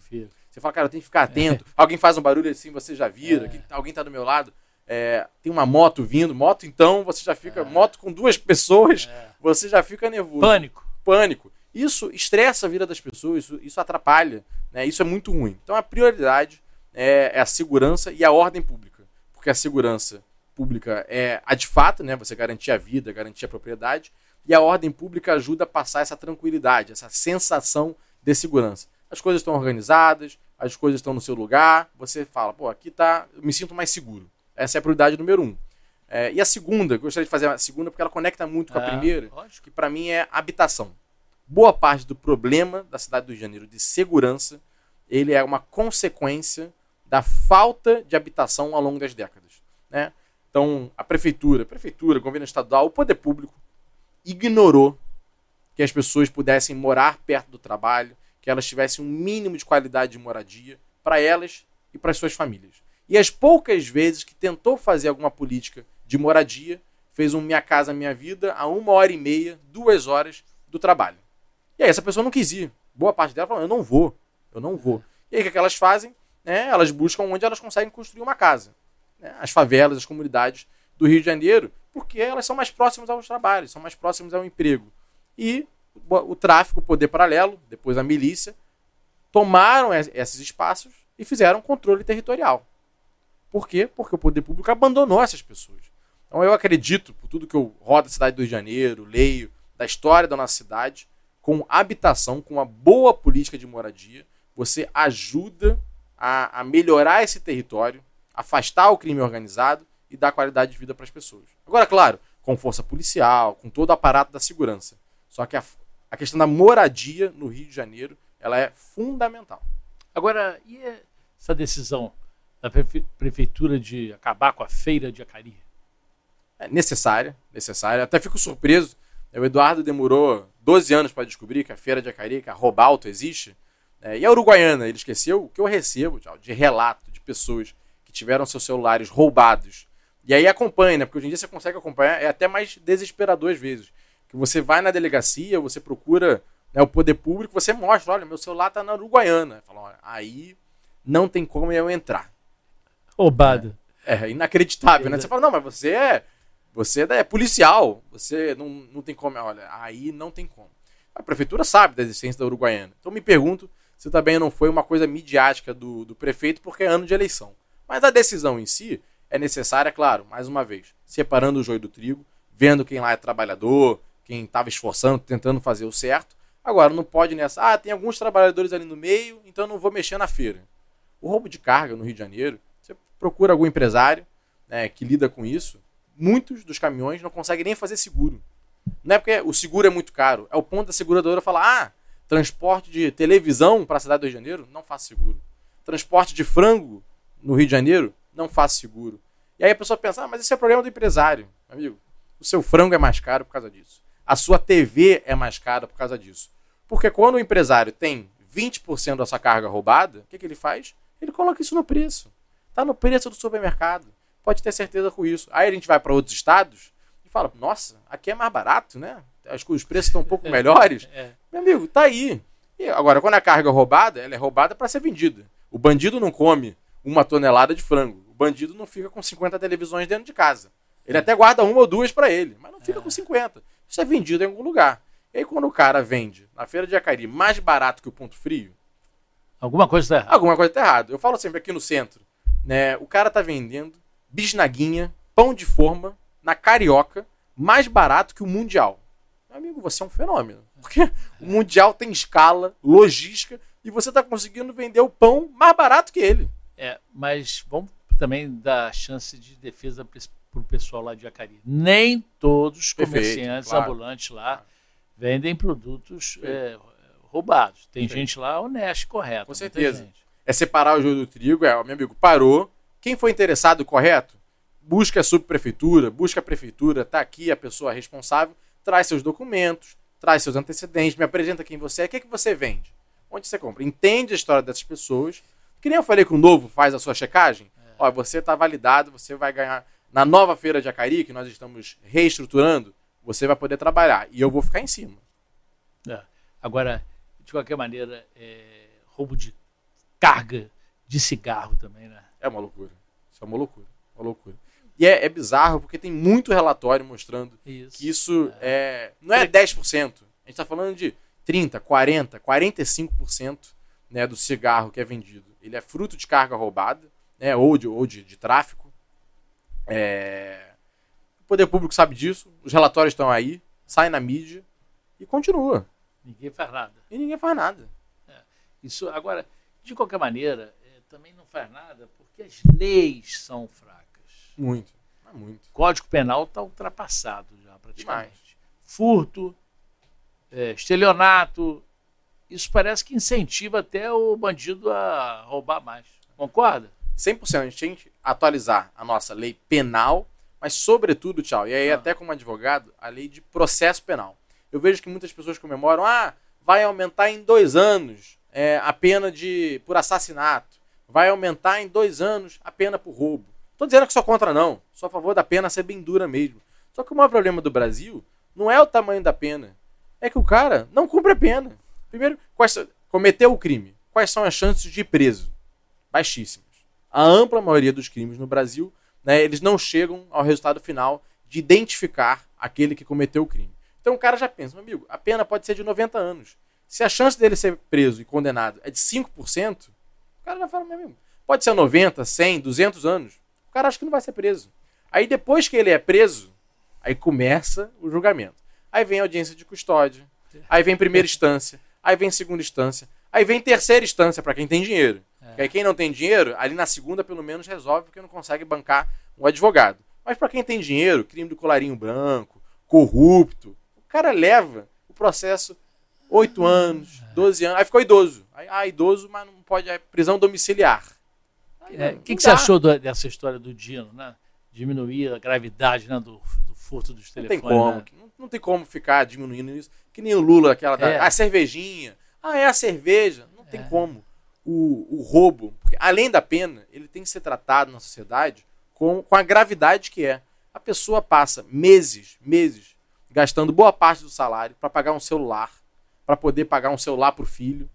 Você fala, cara, eu tenho que ficar atento. É. Alguém faz um barulho assim, você já vira. É. Alguém está do meu lado. É, tem uma moto vindo. Moto, então, você já fica. É. Moto com duas pessoas, é. você já fica nervoso. Pânico. Pânico. Isso estressa a vida das pessoas, isso, isso atrapalha, né? isso é muito ruim. Então a prioridade é, é, a segurança e a ordem pública, porque a segurança pública é a de fato, né? você garantir a vida, garantir a propriedade, e a ordem pública ajuda a passar essa tranquilidade, essa sensação de segurança. As coisas estão organizadas, as coisas estão no seu lugar, você fala, pô, aqui tá, eu me sinto mais seguro. Essa é a prioridade número um. É, e a segunda, eu gostaria de fazer a segunda porque ela conecta muito com a Ah, primeira, lógico. que para mim é habitação. Boa parte do problema da cidade do Rio de Janeiro de segurança, ele é uma consequência da falta de habitação ao longo das décadas. Né? Então, a prefeitura, a prefeitura, o governo estadual, o poder público ignorou que as pessoas pudessem morar perto do trabalho, que elas tivessem um mínimo de qualidade de moradia para elas e para as suas famílias. E as poucas vezes que tentou fazer alguma política de moradia, fez um Minha Casa Minha Vida a uma hora e meia, duas horas do trabalho. E aí essa pessoa não quis ir. Boa parte dela falou, eu não vou, eu não vou. E aí o que, é que elas fazem? Né? Elas buscam onde elas conseguem construir uma casa. Né? As favelas, as comunidades do Rio de Janeiro, porque elas são mais próximas aos trabalhos, são mais próximas ao emprego. E o, tráfico, o poder paralelo, depois a milícia, tomaram es- esses espaços e fizeram controle territorial. Por quê? Porque o poder público abandonou essas pessoas. Então eu acredito, por tudo que eu rodo a cidade do Rio de Janeiro, leio da história da nossa cidade, com habitação, com uma boa política de moradia, você ajuda a, a melhorar esse território, afastar o crime organizado e dar qualidade de vida para as pessoas. Agora, claro, com força policial, com todo o aparato da segurança. Só que a, a questão da moradia no Rio de Janeiro, ela é fundamental. Agora, e essa decisão da prefe- prefeitura de acabar com a feira de Acari? É necessária, necessária. Até fico surpreso. né, O Eduardo demorou 12 anos para descobrir que a feira de Acari, que a Robalto existe. É, e a Uruguaiana, ele esqueceu o que eu recebo tchau, de relato de pessoas que tiveram seus celulares roubados. E aí acompanha, né? Porque hoje em dia você consegue acompanhar, é até mais desesperador às vezes. Que você vai na delegacia, você procura né, o poder público, você mostra, olha, meu celular tá na Uruguaiana. Fala, olha, aí não tem como eu entrar. Roubada. É inacreditável, né? Você fala, não, mas você é. Você é policial. Você não, não tem como. Olha, aí não tem como. A prefeitura sabe da existência da Uruguaiana. Então me pergunto se também não foi uma coisa midiática do, do prefeito, porque é ano de eleição. Mas a decisão em si é necessária, claro, mais uma vez, separando o joio do trigo, vendo quem lá é trabalhador, quem estava esforçando, tentando fazer o certo. Agora, não pode nessa, ah, tem alguns trabalhadores ali no meio, então não vou mexer na feira. O roubo de carga no Rio de Janeiro, você procura algum empresário né, que lida com isso, muitos dos caminhões não conseguem nem fazer seguro. Não é porque o seguro é muito caro, é o ponto da seguradora falar: ah, transporte de televisão para a cidade do Rio de Janeiro, não faço seguro. Transporte de frango no Rio de Janeiro, não faço seguro. E aí a pessoa pensa: ah, mas esse é problema do empresário. Amigo, o seu frango é mais caro por causa disso. A sua TV é mais cara por causa disso. Porque quando o empresário tem 20% da sua carga roubada, o que, que ele faz? Ele coloca isso no preço. Está no preço do supermercado. Pode ter certeza com isso. Aí a gente vai para outros estados e fala: nossa, aqui é mais barato, né? As, os preços estão um pouco melhores. É. Meu amigo, tá aí. E agora, quando a carga é roubada, ela é roubada para ser vendida. O bandido não come uma tonelada de frango. O bandido não fica com 50 televisões dentro de casa. Ele até guarda uma ou duas para ele, mas não fica com 50. Isso é vendido em algum lugar. E aí, quando o cara vende na feira de Jacari mais barato que o ponto frio, Alguma coisa tá errada. alguma coisa tá errada. Eu falo sempre aqui no centro, né? O cara tá vendendo bisnaguinha, pão de forma, na carioca, mais barato que o mundial. Meu amigo, você é um fenômeno. Porque o mundial tem escala, logística, e você tá conseguindo vender o pão mais barato que ele. É, mas vamos também dar chance de defesa para o pessoal lá de Jacari. Nem todos os comerciantes claro. ambulantes lá vendem produtos é, roubados. Tem Perfeito. gente lá honesta e correta. Com certeza. É separar o joio do trigo, é, meu amigo, parou. Quem foi interessado correto, busca a subprefeitura, busca a prefeitura, tá aqui a pessoa responsável, traz seus documentos, traz seus antecedentes, me apresenta quem você é, o que, é que você vende, onde você compra. Entende a história dessas pessoas. Que nem eu falei que o novo faz a sua checagem. Ó, você está validado, você vai ganhar. Na nova feira de Acari, que nós estamos reestruturando, você vai poder trabalhar. E eu vou ficar em cima. É. Agora, de qualquer maneira, é, roubo de carga de cigarro também, né? É uma loucura. Isso é uma loucura. Uma loucura. E é, é bizarro porque tem muito relatório mostrando Isso. que isso é, não é 10%. A gente está falando de 30%, 40%, 45% né, do cigarro que é vendido. Ele é fruto de carga roubada, né, ou, de, ou de, de tráfico. É, O poder público sabe disso, os relatórios estão aí, saem na mídia e continua. Ninguém faz nada. E ninguém faz nada. Isso, agora, De qualquer maneira, é, também não faz nada porque as leis são fracas. Muito. Muito. O Código Penal está ultrapassado já, praticamente. Demais. Furto, é, estelionato, isso parece que incentiva até o bandido a roubar mais. Concorda? 100%. A gente tem que atualizar a nossa lei penal, mas sobretudo, tchau, e aí Ah. até como advogado, a lei de processo penal. Eu vejo que muitas pessoas comemoram, ah, vai aumentar em dois anos é, a pena de por assassinato, vai aumentar em dois anos a pena por roubo. Tô dizendo que sou contra não, sou a favor da pena ser bem dura mesmo. Só que o maior problema do Brasil não é o tamanho da pena, é que o cara não cumpre a pena. Primeiro, quais cometeu o crime, quais são as chances de ir preso? Baixíssimas. A ampla maioria dos crimes no Brasil, né, eles não chegam ao resultado final de identificar aquele que cometeu o crime. Então o cara já pensa, meu amigo, a pena pode ser de 90 anos. Se a chance dele ser preso e condenado é de 5%, o cara já fala, meu amigo, pode ser 90, 100, 200 anos. O cara acha que não vai ser preso. Aí depois que ele é preso, aí começa o julgamento. Aí vem a audiência de custódia, aí vem primeira instância, aí vem segunda instância, aí vem terceira instância para quem tem dinheiro. Porque aí quem não tem dinheiro, ali na segunda pelo menos resolve porque não consegue bancar um advogado. Mas para quem tem dinheiro, crime do colarinho branco, corrupto, o cara leva o processo 8 anos, 12 anos, aí ficou idoso. Aí, ah, idoso, mas não pode, é prisão domiciliar. Aí, O não- É, que, não que você achou do- dessa história do Dino, né? Diminuir a gravidade né, do, do furto dos Não telefones. tem como. né? Não, não tem como ficar diminuindo isso. Que nem o Lula, aquela da É. a cervejinha. Ah, é a cerveja. Não tem É. como. O, o roubo, porque além da pena, ele tem que ser tratado na sociedade com, com a gravidade que é. A pessoa passa meses, meses, gastando boa parte do salário para pagar um celular, para poder pagar um celular pro filho.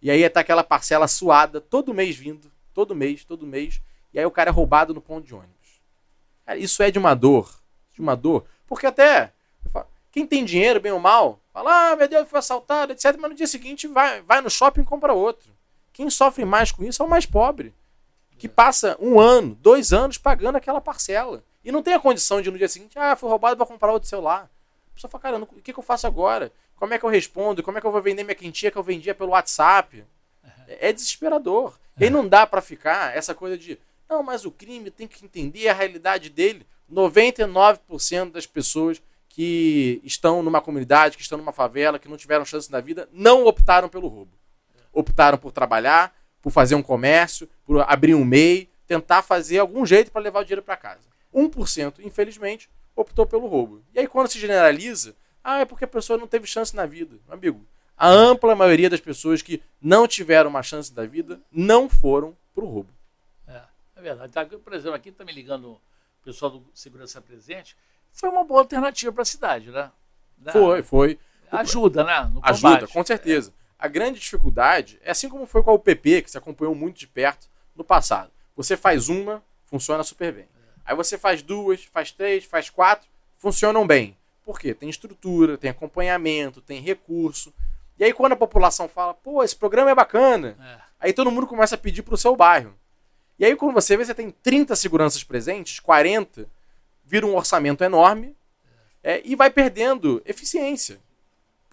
E aí tá aquela parcela suada, todo mês vindo, todo mês, todo mês. E aí o cara é roubado no ponto de ônibus. Cara, isso é de uma dor. De uma dor. Porque até. Quem tem dinheiro, bem ou mal, fala, ah, meu Deus, foi assaltado, etc. Mas no dia seguinte vai, vai no shopping e compra outro. Quem sofre mais com isso é o mais pobre. Que passa um ano, dois anos pagando aquela parcela. E não tem a condição de no dia seguinte, ah, fui roubado para comprar outro celular. A pessoa fala, cara, o que, que eu faço agora? Como é que eu respondo? Como é que eu vou vender minha quentinha que eu vendia pelo WhatsApp? É desesperador. E aí não dá pra ficar essa coisa de, não, mas o crime tem que entender a realidade dele. 99% das pessoas que estão numa comunidade, que estão numa favela, que não tiveram chance na vida, não optaram pelo roubo. Optaram por trabalhar, por fazer um comércio, por abrir um MEI, tentar fazer algum jeito para levar o dinheiro para casa. 1%, infelizmente, optou pelo roubo. E aí quando se generaliza, ah, é porque a pessoa não teve chance na vida. Meu amigo, a ampla maioria das pessoas que não tiveram uma chance da vida não foram pro roubo. É, é verdade. Tá, por exemplo, aqui está me ligando o pessoal do Segurança Presente. Foi uma boa alternativa para a cidade, né? Né? Foi, foi. Ajuda, né? No Ajuda, com certeza. A grande dificuldade é assim como foi com a UPP, que você acompanhou muito de perto no passado. Você faz uma, funciona super bem. Aí você faz duas, faz três, faz quatro, funcionam bem. Por quê? Tem estrutura, tem acompanhamento, tem recurso. E aí quando a população fala, pô, esse programa é bacana, É. aí todo mundo começa a pedir pro seu bairro. E aí quando você vê, você tem 30 seguranças presentes, 40, vira um orçamento enorme é, e vai perdendo eficiência.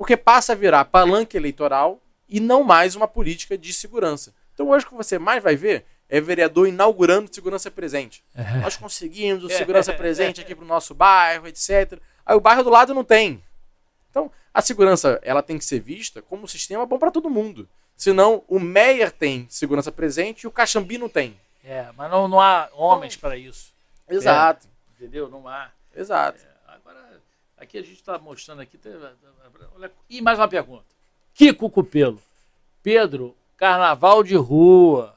Porque passa a virar palanque eleitoral e não mais uma política de segurança. Então hoje o que você mais vai ver é vereador inaugurando segurança presente. Nós conseguimos o segurança presente aqui para o nosso bairro, etc. Aí o bairro do lado não tem. Então, a segurança ela tem que ser vista como um sistema bom para todo mundo. Senão, o Meyer tem segurança presente e o Caxambi não tem. É, mas não, não há homens para isso. Exato. Entendeu? Não há. Exato. Agora, aqui a gente está mostrando aqui. olha, e mais uma pergunta. Kiko Cupelo. Pedro, carnaval de rua.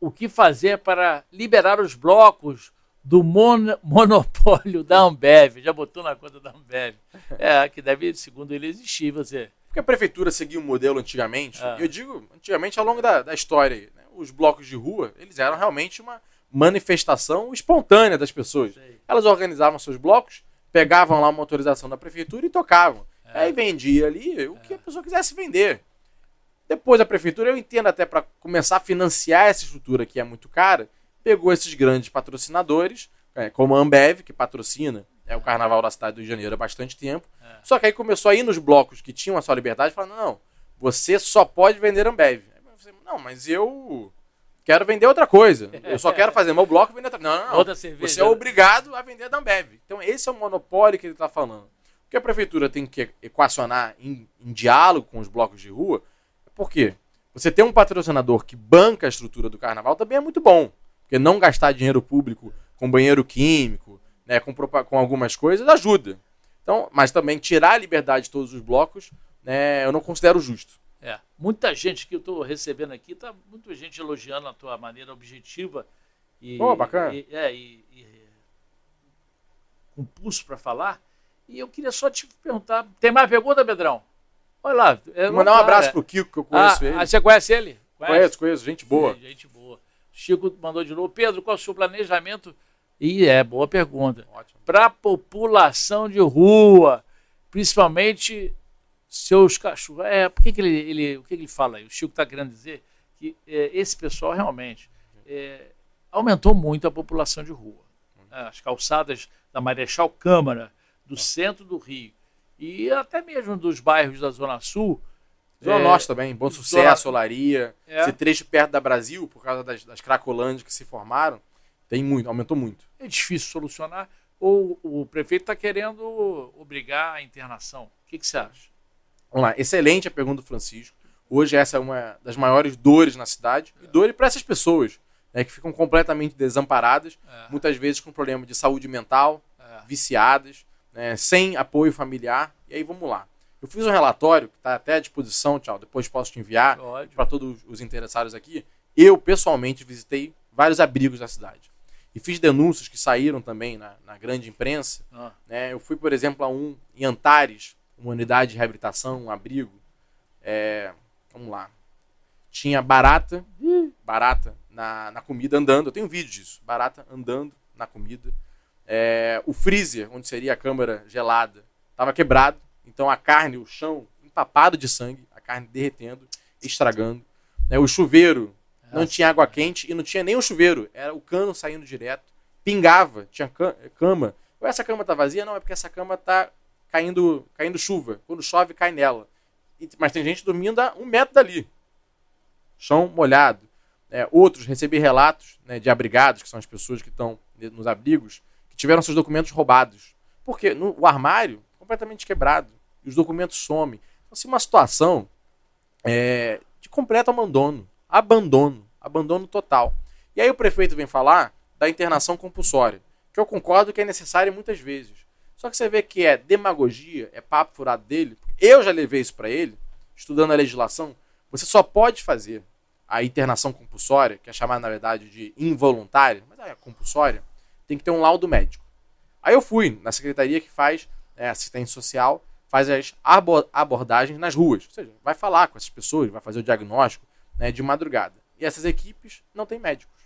O que fazer para liberar os blocos do mon- monopólio da Ambev? Já botou na conta da Ambev. É, que deve, segundo ele, existir. Você. Porque a prefeitura seguia um modelo antigamente, e eu digo antigamente ao longo da, da história, né? os blocos de rua, eles eram realmente uma manifestação espontânea das pessoas. Sei. Elas organizavam seus blocos, pegavam lá uma autorização da prefeitura e tocavam. É. Aí vendia ali o que a pessoa quisesse vender. Depois a prefeitura, eu entendo até para começar a financiar essa estrutura que é muito cara, pegou esses grandes patrocinadores, é, como a Ambev, que patrocina é, o Carnaval da cidade do Rio de Janeiro há bastante tempo. É. Só que aí começou a ir nos blocos que tinham a sua liberdade, falando, não, você só pode vender Ambev. Aí você, Não, mas eu quero vender outra coisa. Eu só quero fazer meu bloco e vender outra Não, não, não. Outra cerveja. Você é obrigado a vender a da Ambev. Então esse é o monopólio que ele está falando. O que a prefeitura tem que equacionar em, em diálogo com os blocos de rua, é porque você ter um patrocinador que banca a estrutura do carnaval também é muito bom. Porque não gastar dinheiro público com banheiro químico, né, com, com algumas coisas, ajuda. Então, mas também tirar a liberdade de todos os blocos, né, eu não considero justo. É, muita gente que eu estou recebendo aqui, tá muita gente elogiando a tua maneira objetiva e, Pô, bacana. e, é, e, e com pulso para falar. E eu queria só te perguntar, tem mais pergunta, Pedrão? Olha lá. é, mandar um abraço é. pro Kiko, que eu conheço ah, ele. ah, você conhece ele? Conheço, conheço, gente boa. Gente boa. Chico mandou de novo. Pedro, qual é o seu planejamento? E é, boa pergunta. Para a população de rua, principalmente seus cachorros. É, por que, que ele, ele, o que, que ele fala aí? O Chico está querendo dizer que é, esse pessoal realmente é, aumentou muito a população de rua. É, As calçadas da Marechal Câmara, do centro do Rio e até mesmo dos bairros da Zona Sul. Zona é, Norte também, Bom Zona- Sucesso, Olaria. É. Esse trecho perto da Brasil, por causa das, das cracolândias que se formaram, tem muito, aumentou muito. é difícil solucionar ou o prefeito está querendo obrigar a internação? O que, que você acha? Vamos lá, excelente a pergunta do Francisco. Hoje essa é uma das maiores dores na cidade. E dor para essas pessoas, né, que ficam completamente desamparadas, É, muitas vezes com problema de saúde mental, é. viciadas, né, sem apoio familiar. E aí vamos lá. Eu fiz um relatório que está até à disposição, tchau, depois posso te enviar para todos os interessados aqui. Eu, pessoalmente, visitei vários abrigos da cidade. E fiz denúncias que saíram também na, na grande imprensa. Ah, né? Eu fui, por exemplo, a um em Antares, uma unidade de reabilitação, um abrigo. É, vamos lá. Tinha barata, barata na, na comida andando. Eu tenho um vídeo disso. Barata andando na comida. É, o freezer, onde seria a câmara gelada, estava quebrado. Então a carne, o chão, empapado de sangue, a carne derretendo, estragando. Né? O chuveiro não tinha água quente e não tinha nem o chuveiro. Era o cano saindo direto. Pingava, tinha ca- cama. Ou essa cama tá vazia? Não, é porque essa cama tá caindo, caindo chuva. Quando chove, cai nela. Mas tem gente dormindo a um metro dali. Chão molhado. É, outros, recebi relatos né, de abrigados, que são as pessoas que estão nos abrigos, que tiveram seus documentos roubados. Porque no, o armário completamente quebrado. E os documentos somem. Então, assim, uma situação é, de completo abandono. Abandono. Abandono total. E aí o prefeito vem falar da internação compulsória, que eu concordo que é necessária muitas vezes. Só que você vê que é demagogia, é papo furado dele. Eu já levei isso para ele, estudando a legislação. Você só pode fazer a internação compulsória, que é chamada na verdade de involuntária, mas é compulsória, tem que ter um laudo médico. Aí eu fui na secretaria que faz é, assistência social, faz as abo- abordagens nas ruas. Ou seja, vai falar com essas pessoas, vai fazer o diagnóstico né, de madrugada. E essas equipes não têm médicos.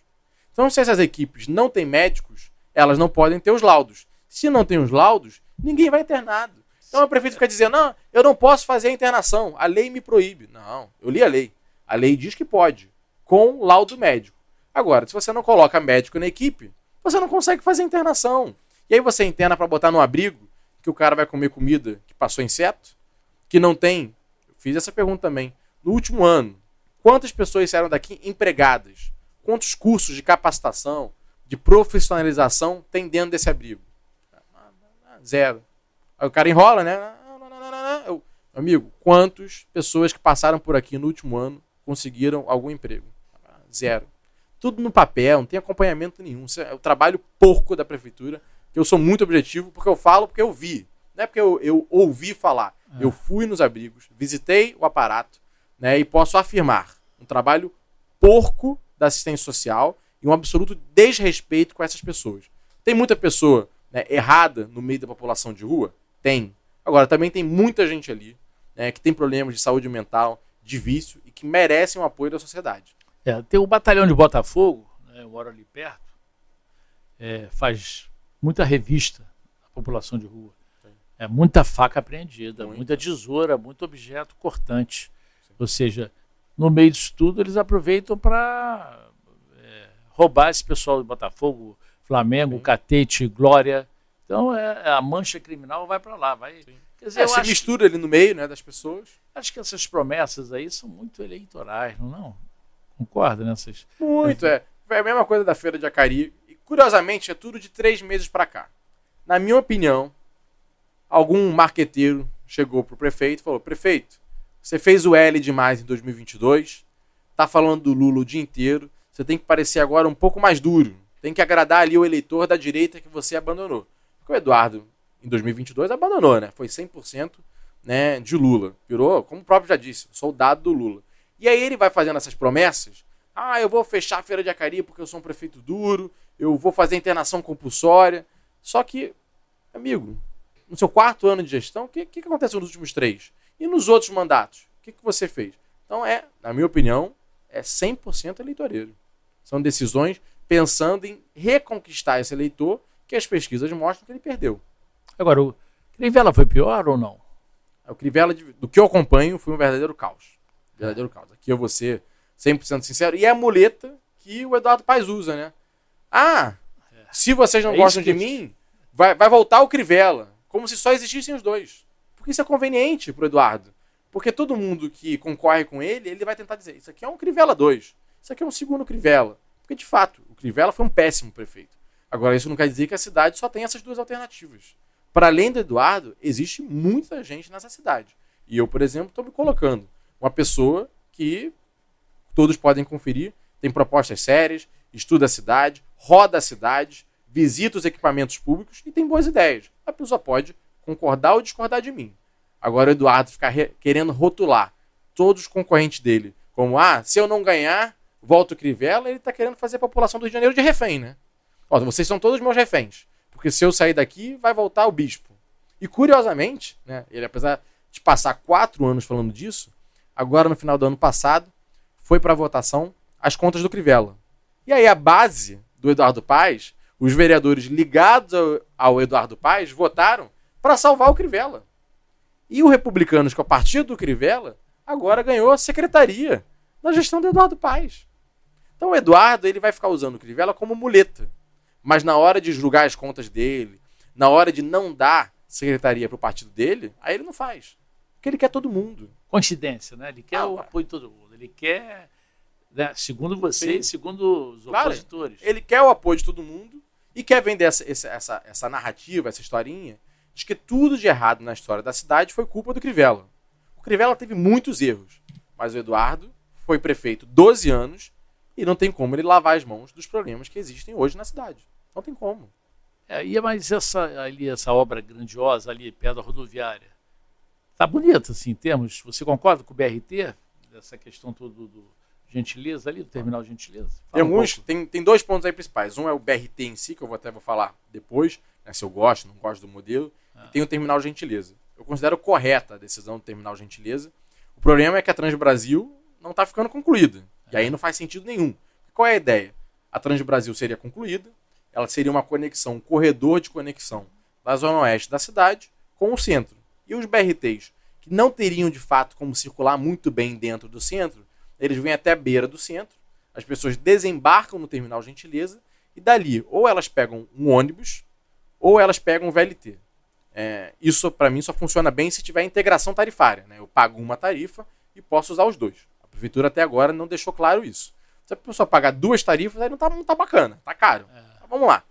Então, se essas equipes não têm médicos, elas não podem ter os laudos. Se não tem os laudos, ninguém vai internado. Então o prefeito fica dizendo: não, eu não posso fazer a internação, a lei me proíbe. Não, eu li a lei. A lei diz que pode, com laudo médico. Agora, se você não coloca médico na equipe, você não consegue fazer a internação. E aí você interna para botar no abrigo que o cara vai comer comida que passou inseto, que não tem. Eu fiz essa pergunta também. No último ano, quantas pessoas saíram daqui empregadas? Quantos cursos de capacitação, de profissionalização tem dentro desse abrigo? Zero. Aí o cara enrola, né? Eu, amigo, quantas pessoas que passaram por aqui no último ano conseguiram algum emprego? Zero. Tudo no papel, não tem acompanhamento nenhum. É o trabalho porco da prefeitura, que eu sou muito objetivo, porque eu falo porque eu vi. Não é porque eu, eu ouvi falar. Eu fui nos abrigos, visitei o aparato, né? E posso afirmar um trabalho porco da assistência social e um absoluto desrespeito com essas pessoas. Tem muita pessoa né, errada no meio da população de rua? Tem. Agora, também tem muita gente ali né, que tem problemas de saúde mental, de vício e que merecem o apoio da sociedade. É, tem o batalhão de Botafogo, né, eu moro ali perto, é, faz muita revista à população de rua. É muita faca apreendida, Muita. muita tesoura, muito objeto cortante. Ou seja, no meio disso tudo, eles aproveitam para roubar esse pessoal de Botafogo, Flamengo, Sim. Catete, Glória. Então é, a mancha criminal vai para lá. Vai, quer dizer, É, se mistura ali no meio né, das pessoas. acho que essas promessas aí são muito eleitorais, não? não? Concorda nessas. Muito, é. É a mesma coisa da feira de Acari. E, curiosamente, é tudo de três meses para cá. Na minha opinião, algum marqueteiro chegou pro prefeito e falou: prefeito, você fez o L demais em 2022, tá falando do Lula o dia inteiro, você tem que parecer agora um pouco mais duro, tem que agradar ali o eleitor da direita que você abandonou. Porque o Eduardo, em 2022, abandonou, né? Foi 100% né, de Lula. Virou, como o próprio já disse, soldado do Lula. E aí ele vai fazendo essas promessas. Ah, eu vou fechar a feira de Acari porque eu sou um prefeito duro, eu vou fazer internação compulsória. Só que, amigo, no seu quarto ano de gestão, o que, que aconteceu nos últimos três? E nos outros mandatos? O que, que você fez? Então, é, na minha opinião, é 100% eleitoreiro. São decisões pensando em reconquistar esse eleitor que as pesquisas mostram que ele perdeu. Agora, o Crivella foi pior ou não? O Crivella, do que eu acompanho, foi um verdadeiro caos. Verdadeiro caos. Aqui eu vou ser 100% sincero. E é a muleta que o Eduardo Paes usa, né? Ah, é. se vocês não é gostam de mim, vai, vai voltar o Crivella. Como se só existissem os dois. Porque isso é conveniente pro Eduardo. Porque todo mundo que concorre com ele, ele vai tentar dizer: Isso aqui é um Crivella 2. Isso aqui é um segundo Crivella. Porque, de fato, o Crivella foi um péssimo prefeito. Agora, isso não quer dizer que a cidade só tem essas duas alternativas. Para além do Eduardo, existe muita gente nessa cidade. E eu, por exemplo, estou me colocando uma pessoa que todos podem conferir, tem propostas sérias, estuda a cidade, roda a cidade, visita os equipamentos públicos e tem boas ideias. A pessoa pode concordar ou discordar de mim. Agora o Eduardo ficar querendo rotular todos os concorrentes dele como, ah, se eu não ganhar, volta o Crivella, ele está querendo fazer a população do Rio de Janeiro de refém, né? Ó, vocês são todos meus reféns. Porque se eu sair daqui, vai voltar o bispo. E curiosamente, né, ele apesar de passar quatro anos falando disso, agora no final do ano passado, foi para votação as contas do Crivella. E aí a base do Eduardo Paes os vereadores ligados ao, Eduardo Paes votaram para salvar o Crivella. E o Republicanos, que é o partido do Crivella, agora ganhou a secretaria na gestão do Eduardo Paes. Então o Eduardo ele vai ficar usando o Crivella como muleta. Mas na hora de julgar as contas dele, na hora de não dar secretaria para o partido dele, aí ele não faz. Porque ele quer todo mundo. Coincidência, né? Ele quer ah, o apoio de todo mundo. Ele quer, né? segundo você, segundo os claro, opositores. Ele quer o apoio de todo mundo e quer vender essa, essa, essa narrativa, essa historinha, de que tudo de errado na história da cidade foi culpa do Crivella. O Crivella teve muitos erros, mas o Eduardo foi prefeito 12 anos e não tem como ele lavar as mãos dos problemas que existem hoje na cidade. Não tem como. É, e mas essa, ali, essa obra grandiosa ali perto da rodoviária, tá bonita assim, em termos. Você concorda com o BRT? Dessa questão toda do, do Gentileza ali, do terminal Gentileza? Fala tem alguns, um tem, tem dois pontos aí principais. Um é o BRT em si, que eu vou até vou falar depois, né, se eu gosto, não gosto do modelo. Ah. E tem o terminal Gentileza. Eu considero correta a decisão do terminal Gentileza. O problema é que a Transbrasil não está ficando concluída. E aí não faz sentido nenhum. Qual é a ideia? A Transbrasil seria concluída, ela seria uma conexão, um corredor de conexão da zona oeste da cidade com o centro. E os BRTs, que não teriam de fato como circular muito bem dentro do centro, eles vêm até a beira do centro, as pessoas desembarcam no terminal Gentileza e dali ou elas pegam um ônibus ou elas pegam um VLT. É, isso para mim só funciona bem se tiver integração tarifária. Né? Eu pago uma tarifa e posso usar os dois. A prefeitura até agora não deixou claro isso. Se a pessoa pagar duas tarifas, aí não tá, não tá bacana, tá caro. É. Então, vamos lá.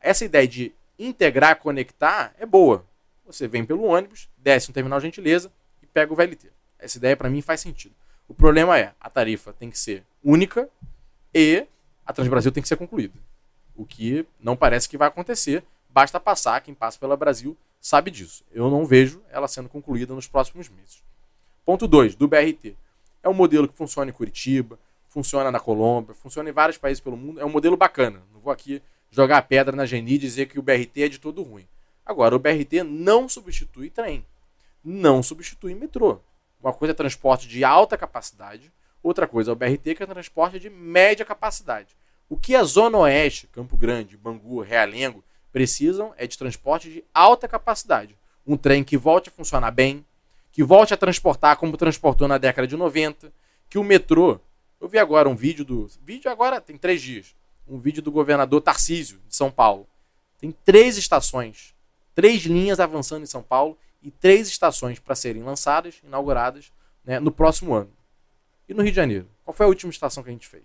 Essa ideia de integrar, conectar é boa. Você vem pelo ônibus, desce no terminal Gentileza e pega o VLT. Essa ideia para mim faz sentido. O problema é, a tarifa tem que ser única e a Transbrasil tem que ser concluída. O que não parece que vai acontecer. Basta passar, quem passa pela Brasil sabe disso. Eu não vejo ela sendo concluída nos próximos meses. Ponto 2, do BRT. É um modelo que funciona em Curitiba, funciona na Colômbia, funciona em vários países pelo mundo. É um modelo bacana. Não vou aqui jogar pedra na Geni e dizer que o BRT é de todo ruim. Agora, o BRT não substitui trem. Não substitui metrô. Uma coisa é transporte de alta capacidade, outra coisa é o BRT, que é transporte de média capacidade. O que a Zona Oeste, Campo Grande, Bangu, Realengo precisam é de transporte de alta capacidade. Um trem que volte a funcionar bem, que volte a transportar como transportou na década de 90, que o metrô. Eu vi agora um vídeo do. Vídeo agora tem três dias. Um vídeo do governador Tarcísio, de São Paulo. Tem três estações, três linhas avançando em São Paulo e três estações para serem lançadas, inauguradas né, no próximo ano. E no Rio de Janeiro? Qual foi a última estação que a gente fez?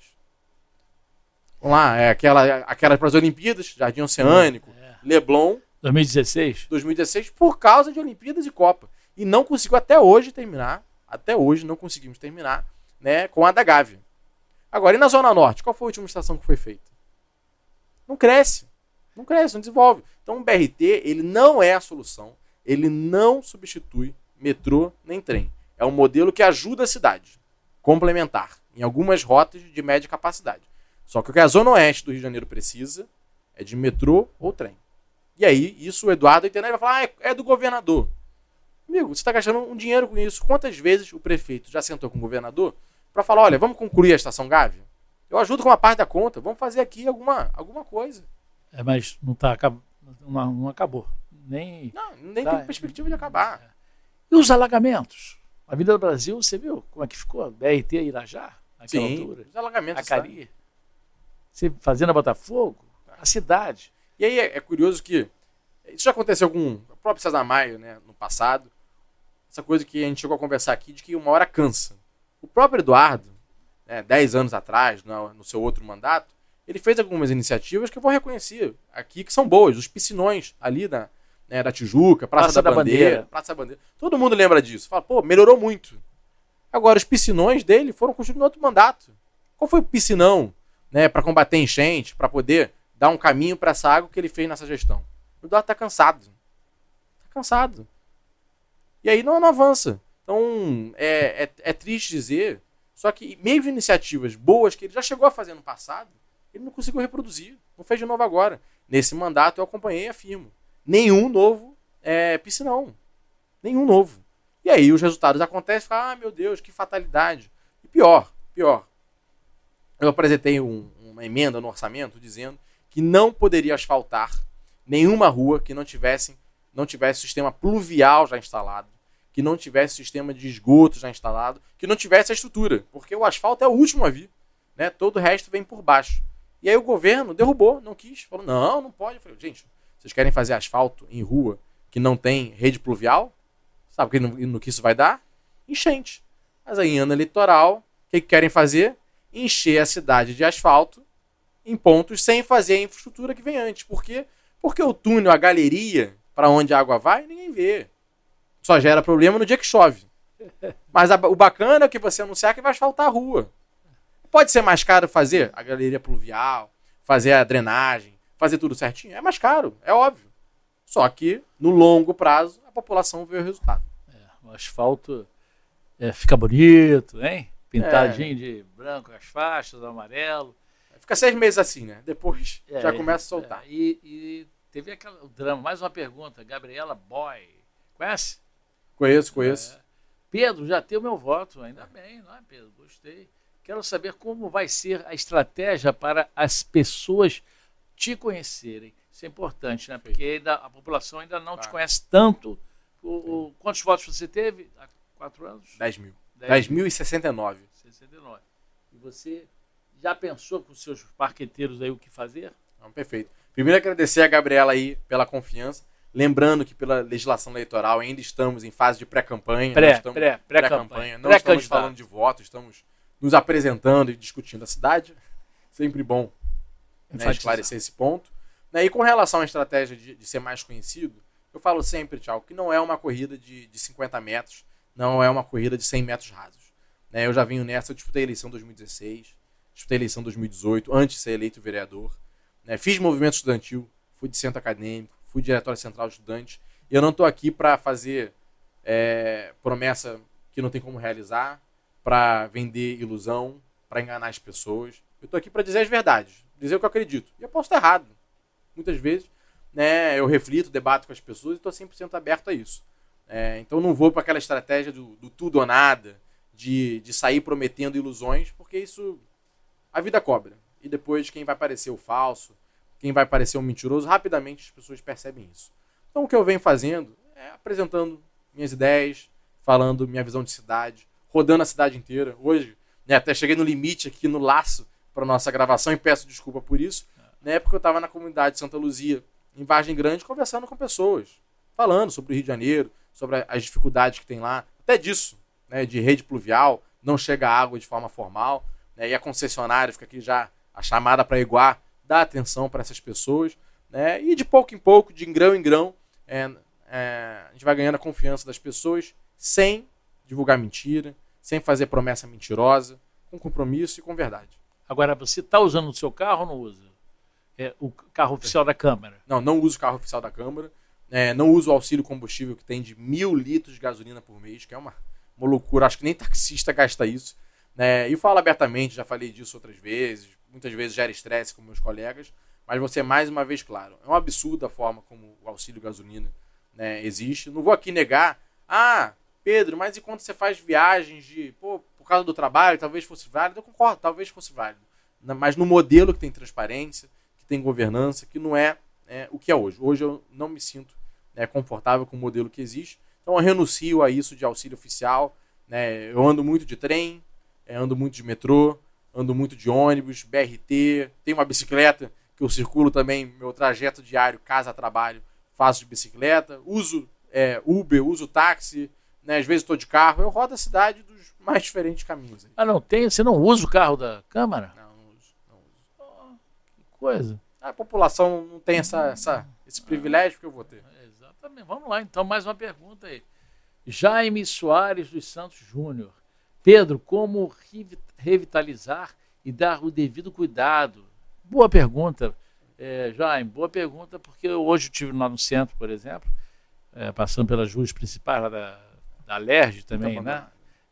Vamos lá, é aquela, aquela para as Olimpíadas, Jardim Oceânico, É. Leblon, 2016? 2016, por causa de Olimpíadas e Copa. E não conseguiu até hoje terminar, até hoje não conseguimos terminar, né, com a da Gávea. Agora, e na Zona Norte? Qual foi a última estação que foi feita? Não cresce. Não cresce, não desenvolve. Então o BRT, ele não é a solução. Ele não substitui metrô nem trem. É um modelo que ajuda a cidade. Complementar. Em algumas rotas de média capacidade. Só que o que a Zona Oeste do Rio de Janeiro precisa é de metrô ou trem. E aí, isso o Eduardo entender vai falar, ah, é- é do governador. Amigo, você está gastando um dinheiro com isso. Quantas vezes o prefeito já sentou com o governador para falar, olha, vamos concluir a estação Gávea? Eu ajudo com uma parte da conta, vamos fazer aqui alguma, alguma coisa. É, mas não, tá, não, não acabou. Nem... Não, nem Tá. tem perspectiva de acabar. E os alagamentos? A Vida do Brasil, você viu como é que ficou? BRT Irajá, naquela Sim, altura. os alagamentos. A sabe? Cari. Você fazendo Botafogo, a cidade. E aí é, é curioso que isso já aconteceu com o próprio César Maia, né, no passado. Essa coisa que a gente chegou a conversar aqui de que uma hora cansa. O próprio Eduardo, né, 10 anos atrás, no, seu outro mandato, ele fez algumas iniciativas que eu vou reconhecer aqui que são boas. Os piscinões ali da, né, da Tijuca, Praça, Praça da, da Bandeira, Bandeira. Praça da Bandeira. Todo mundo lembra disso. Fala, pô, melhorou muito. Agora, os piscinões dele foram construídos no outro mandato. Qual foi o piscinão né, para combater enchente, para poder dar um caminho para essa água que ele fez nessa gestão? O Eduardo tá cansado. Tá cansado. E aí não, não avança. Então, é, é, é triste dizer, só que mesmo iniciativas boas que ele já chegou a fazer no passado, ele não conseguiu reproduzir. Não fez de novo agora. Nesse mandato eu acompanhei e afirmo. Nenhum novo é, piscinão. Nenhum novo. E aí os resultados acontecem fala, ah, meu Deus, que fatalidade. E pior, pior. Eu apresentei um- uma emenda no orçamento dizendo que não poderia asfaltar nenhuma rua que não tivesse, não tivesse sistema pluvial já instalado, que não tivesse sistema de esgoto já instalado, que não tivesse a estrutura, porque o asfalto é o último a vir, né? Todo o resto vem por baixo. E aí o governo derrubou, não quis, falou: "Não, não pode". Eu falei: "Gente, vocês querem fazer asfalto em rua que não tem rede pluvial? Sabe no, no que isso vai dar? Enchente. Mas aí em ano eleitoral, o que, que querem fazer? Encher a cidade de asfalto em pontos sem fazer a infraestrutura que vem antes. Por quê? Porque o túnel, a galeria, para onde a água vai, ninguém vê. Só gera problema no dia que chove. Mas a- o bacana é que você anunciar que vai asfaltar a rua. Pode ser mais caro fazer a galeria pluvial, fazer a drenagem, fazer tudo certinho. É mais caro, é óbvio. Só que, no longo prazo, a população vê o resultado. O asfalto é, fica bonito, hein? Pintadinho de branco as faixas, amarelo. Fica seis meses assim, né? Depois É, já começa a soltar. é, e, e teve aquele o drama. Mais uma pergunta. Gabriela Boy. Conhece? Conheço, conheço. É. Pedro, já tem o meu voto. Ainda bem, não é, Pedro? Gostei. Quero saber como vai ser a estratégia para as pessoas te conhecerem. Isso é importante, né? Porque ainda, a população ainda não te conhece tanto. O, o- quantos votos você teve há quatro anos? 10 mil. 10 10.069. 69. E você já pensou com os seus parqueteiros aí o que fazer? Então, perfeito. Primeiro agradecer a Gabriela aí pela confiança. Lembrando que pela legislação eleitoral ainda estamos em fase de pré-campanha. Pré, nós estamos- pré, pré-campanha. pré-campanha. Não estamos Pré-candidato. falando de voto, estamos nos apresentando e discutindo a cidade. Sempre bom né, esclarecer esse ponto. Né, E com relação à estratégia de, de ser mais conhecido, eu falo sempre, Thiago, que não é uma corrida de, de 50 metros, não é uma corrida de 100 metros rasos. Né, eu já venho nessa, eu disputei a eleição 2016, disputei a eleição 2018, antes de ser eleito vereador. né, fiz movimento estudantil, fui de centro acadêmico, fui diretório central de estudantes. Eu não estou aqui para fazer é, promessa que não tem como realizar, para vender ilusão, para enganar as pessoas. Eu estou aqui para dizer as verdades, dizer o que eu acredito. E eu posso estar errado. Muitas vezes né, eu reflito, debato com as pessoas e estou 100% aberto a isso. É, então não vou para aquela estratégia do, do tudo ou nada, de, de sair prometendo ilusões, porque isso a vida cobra. E depois quem vai parecer o falso, quem vai parecer um mentiroso, rapidamente as pessoas percebem isso. Então o que eu venho fazendo é apresentando minhas ideias, falando minha visão de cidade, rodando a cidade inteira. Hoje, né, até cheguei no limite aqui no laço para nossa gravação e peço desculpa por isso, né, porque eu estava na comunidade de Santa Luzia, em Vargem Grande, conversando com pessoas, falando sobre o Rio de Janeiro, sobre as dificuldades que tem lá, até disso, né, de rede pluvial, não chega água de forma formal, né? e a concessionária fica aqui já a chamada para iguar, dá atenção para essas pessoas, né? e de pouco em pouco, de grão em grão, é, é, a gente vai ganhando a confiança das pessoas sem divulgar mentira, sem fazer promessa mentirosa, com compromisso e com verdade. Agora, você está usando o seu carro ou não usa? É, o carro oficial da Câmara? Não, não uso o carro oficial da Câmara. É, não uso o auxílio combustível que tem de mil litros de gasolina por mês, que é uma, uma loucura. Acho que nem taxista gasta isso. Né? E falo abertamente, já falei disso outras vezes. Muitas vezes gera estresse com meus colegas. Mas você mais uma vez claro. É um absurdo a forma como o auxílio gasolina né, existe. Não vou aqui negar. Ah, Pedro, mas e quando você faz viagens de. Pô, por causa do trabalho, talvez fosse válido? Eu concordo, talvez fosse válido. Mas no modelo que tem transparência, que tem governança, que não é, é o que é hoje. Hoje eu não me sinto né, confortável com o modelo que existe. Então eu renuncio a isso de auxílio oficial. Né? Eu ando muito de trem, é, ando muito de metrô, ando muito de ônibus, BRT, tenho uma bicicleta que eu circulo também, meu trajeto diário, casa-trabalho, faço de bicicleta, uso é, Uber, uso táxi, né? às vezes estou de carro, eu rodo a cidade dos mais diferentes caminhos. Ah, não tem? Você não usa o carro da Câmara? Não, não uso. Não uso. Oh, que coisa. A população não tem essa, essa, esse privilégio que eu vou ter. Exatamente. Vamos lá, então, mais uma pergunta aí. Jaime Soares dos Santos Júnior. Pedro, como revitalizar e dar o devido cuidado? Boa pergunta, é, Jaime, boa pergunta, porque hoje eu estive lá no centro, por exemplo, é, passando pelas ruas principais lá da, da LERJ também, né?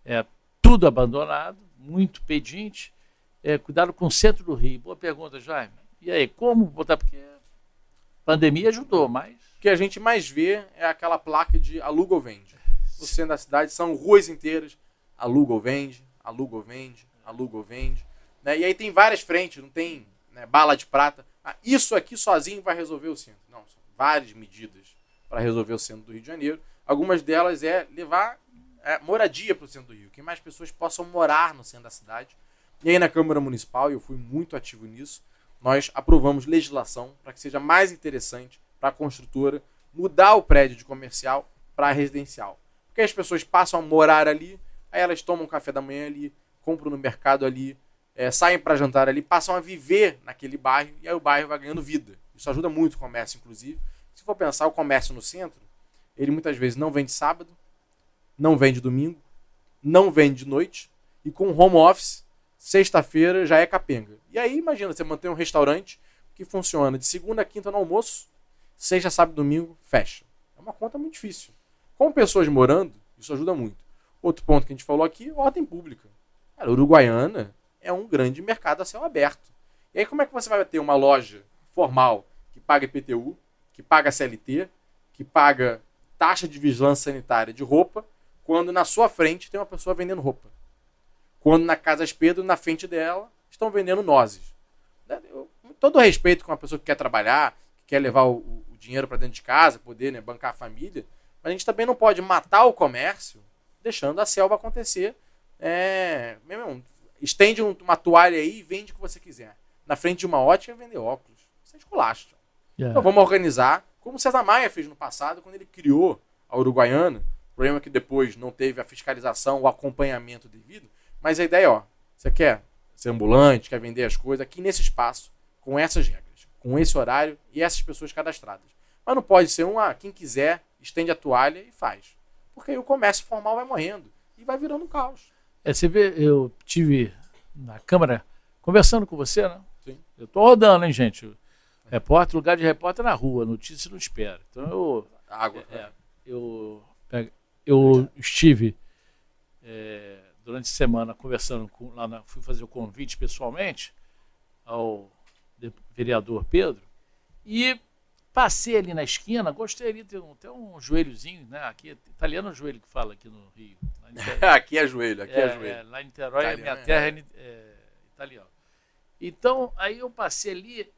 É, tudo abandonado, muito pedinte. É, cuidado com o centro do Rio. Boa pergunta, Jaime. E aí, como botar? Porque a pandemia ajudou, mas. O que a gente mais vê é aquela placa de aluga ou vende. No centro da cidade são ruas inteiras, aluga ou vende, aluga ou vende, aluga ou vende. Né? E aí tem várias frentes, não tem né, bala de prata. Ah, isso aqui sozinho vai resolver o centro. Não, são várias medidas para resolver o centro do Rio de Janeiro. Algumas delas é levar é, moradia para o centro do Rio, que mais pessoas possam morar no centro da cidade. E aí na Câmara Municipal, eu fui muito ativo nisso, nós aprovamos legislação para que seja mais interessante para a construtora mudar o prédio de comercial para residencial. Porque as pessoas passam a morar ali, aí elas tomam café da manhã ali, compram no mercado ali, é, saem para jantar ali, passam a viver naquele bairro e aí o bairro vai ganhando vida. Isso ajuda muito o comércio, inclusive. Se for pensar o comércio no centro, ele muitas vezes não vende sábado, não vende domingo, não vende de noite e com home office, sexta-feira já é capenga. E aí imagina você manter um restaurante que funciona de segunda a quinta no almoço, sexta, sábado, domingo, fecha. É uma conta muito difícil. Com pessoas morando, isso ajuda muito. Outro ponto que a gente falou aqui, ordem pública. Cara, Uruguaiana é um grande mercado a céu aberto. E aí como é que você vai ter uma loja formal que paga IPTU, que paga CLT, que paga taxa de vigilância sanitária de roupa, quando na sua frente tem uma pessoa vendendo roupa. Quando na Casa Pedro, na frente dela, estão vendendo nozes. Eu, todo respeito com uma pessoa que quer trabalhar, que quer levar o, o dinheiro para dentro de casa, poder né, bancar a família, mas a gente também não pode matar o comércio deixando a selva acontecer. É, meu estende uma toalha aí e vende o que você quiser. Na frente de uma ótica, vender óculos. Isso é esculacho. Yeah. Então vamos organizar, como o César Maia fez no passado, quando ele criou a Uruguaiana. O problema é que depois não teve a fiscalização, o acompanhamento devido. Mas a ideia é, ó, você quer ser ambulante, quer vender as coisas, aqui nesse espaço, com essas regras, com esse horário e essas pessoas cadastradas. Mas não pode ser um, ah, quem quiser, estende a toalha e faz. Porque aí o comércio formal vai morrendo e vai virando um caos. É, você vê, eu tive na Câmara conversando com você, né? Sim. Eu tô rodando, hein, gente? Repórter, lugar de repórter na rua, notícia não espera. Então eu. Água. É, é, eu, eu estive é, durante a semana conversando com. Lá na, fui fazer o convite pessoalmente ao vereador Pedro e passei ali na esquina, gostaria de ter um, ter um joelhozinho, né? Aqui, italiano é o joelho que fala aqui no Rio. aqui é joelho, aqui é, é joelho. É, lá em Niterói, italiano, minha terra é, é italiano. Então, aí eu passei ali,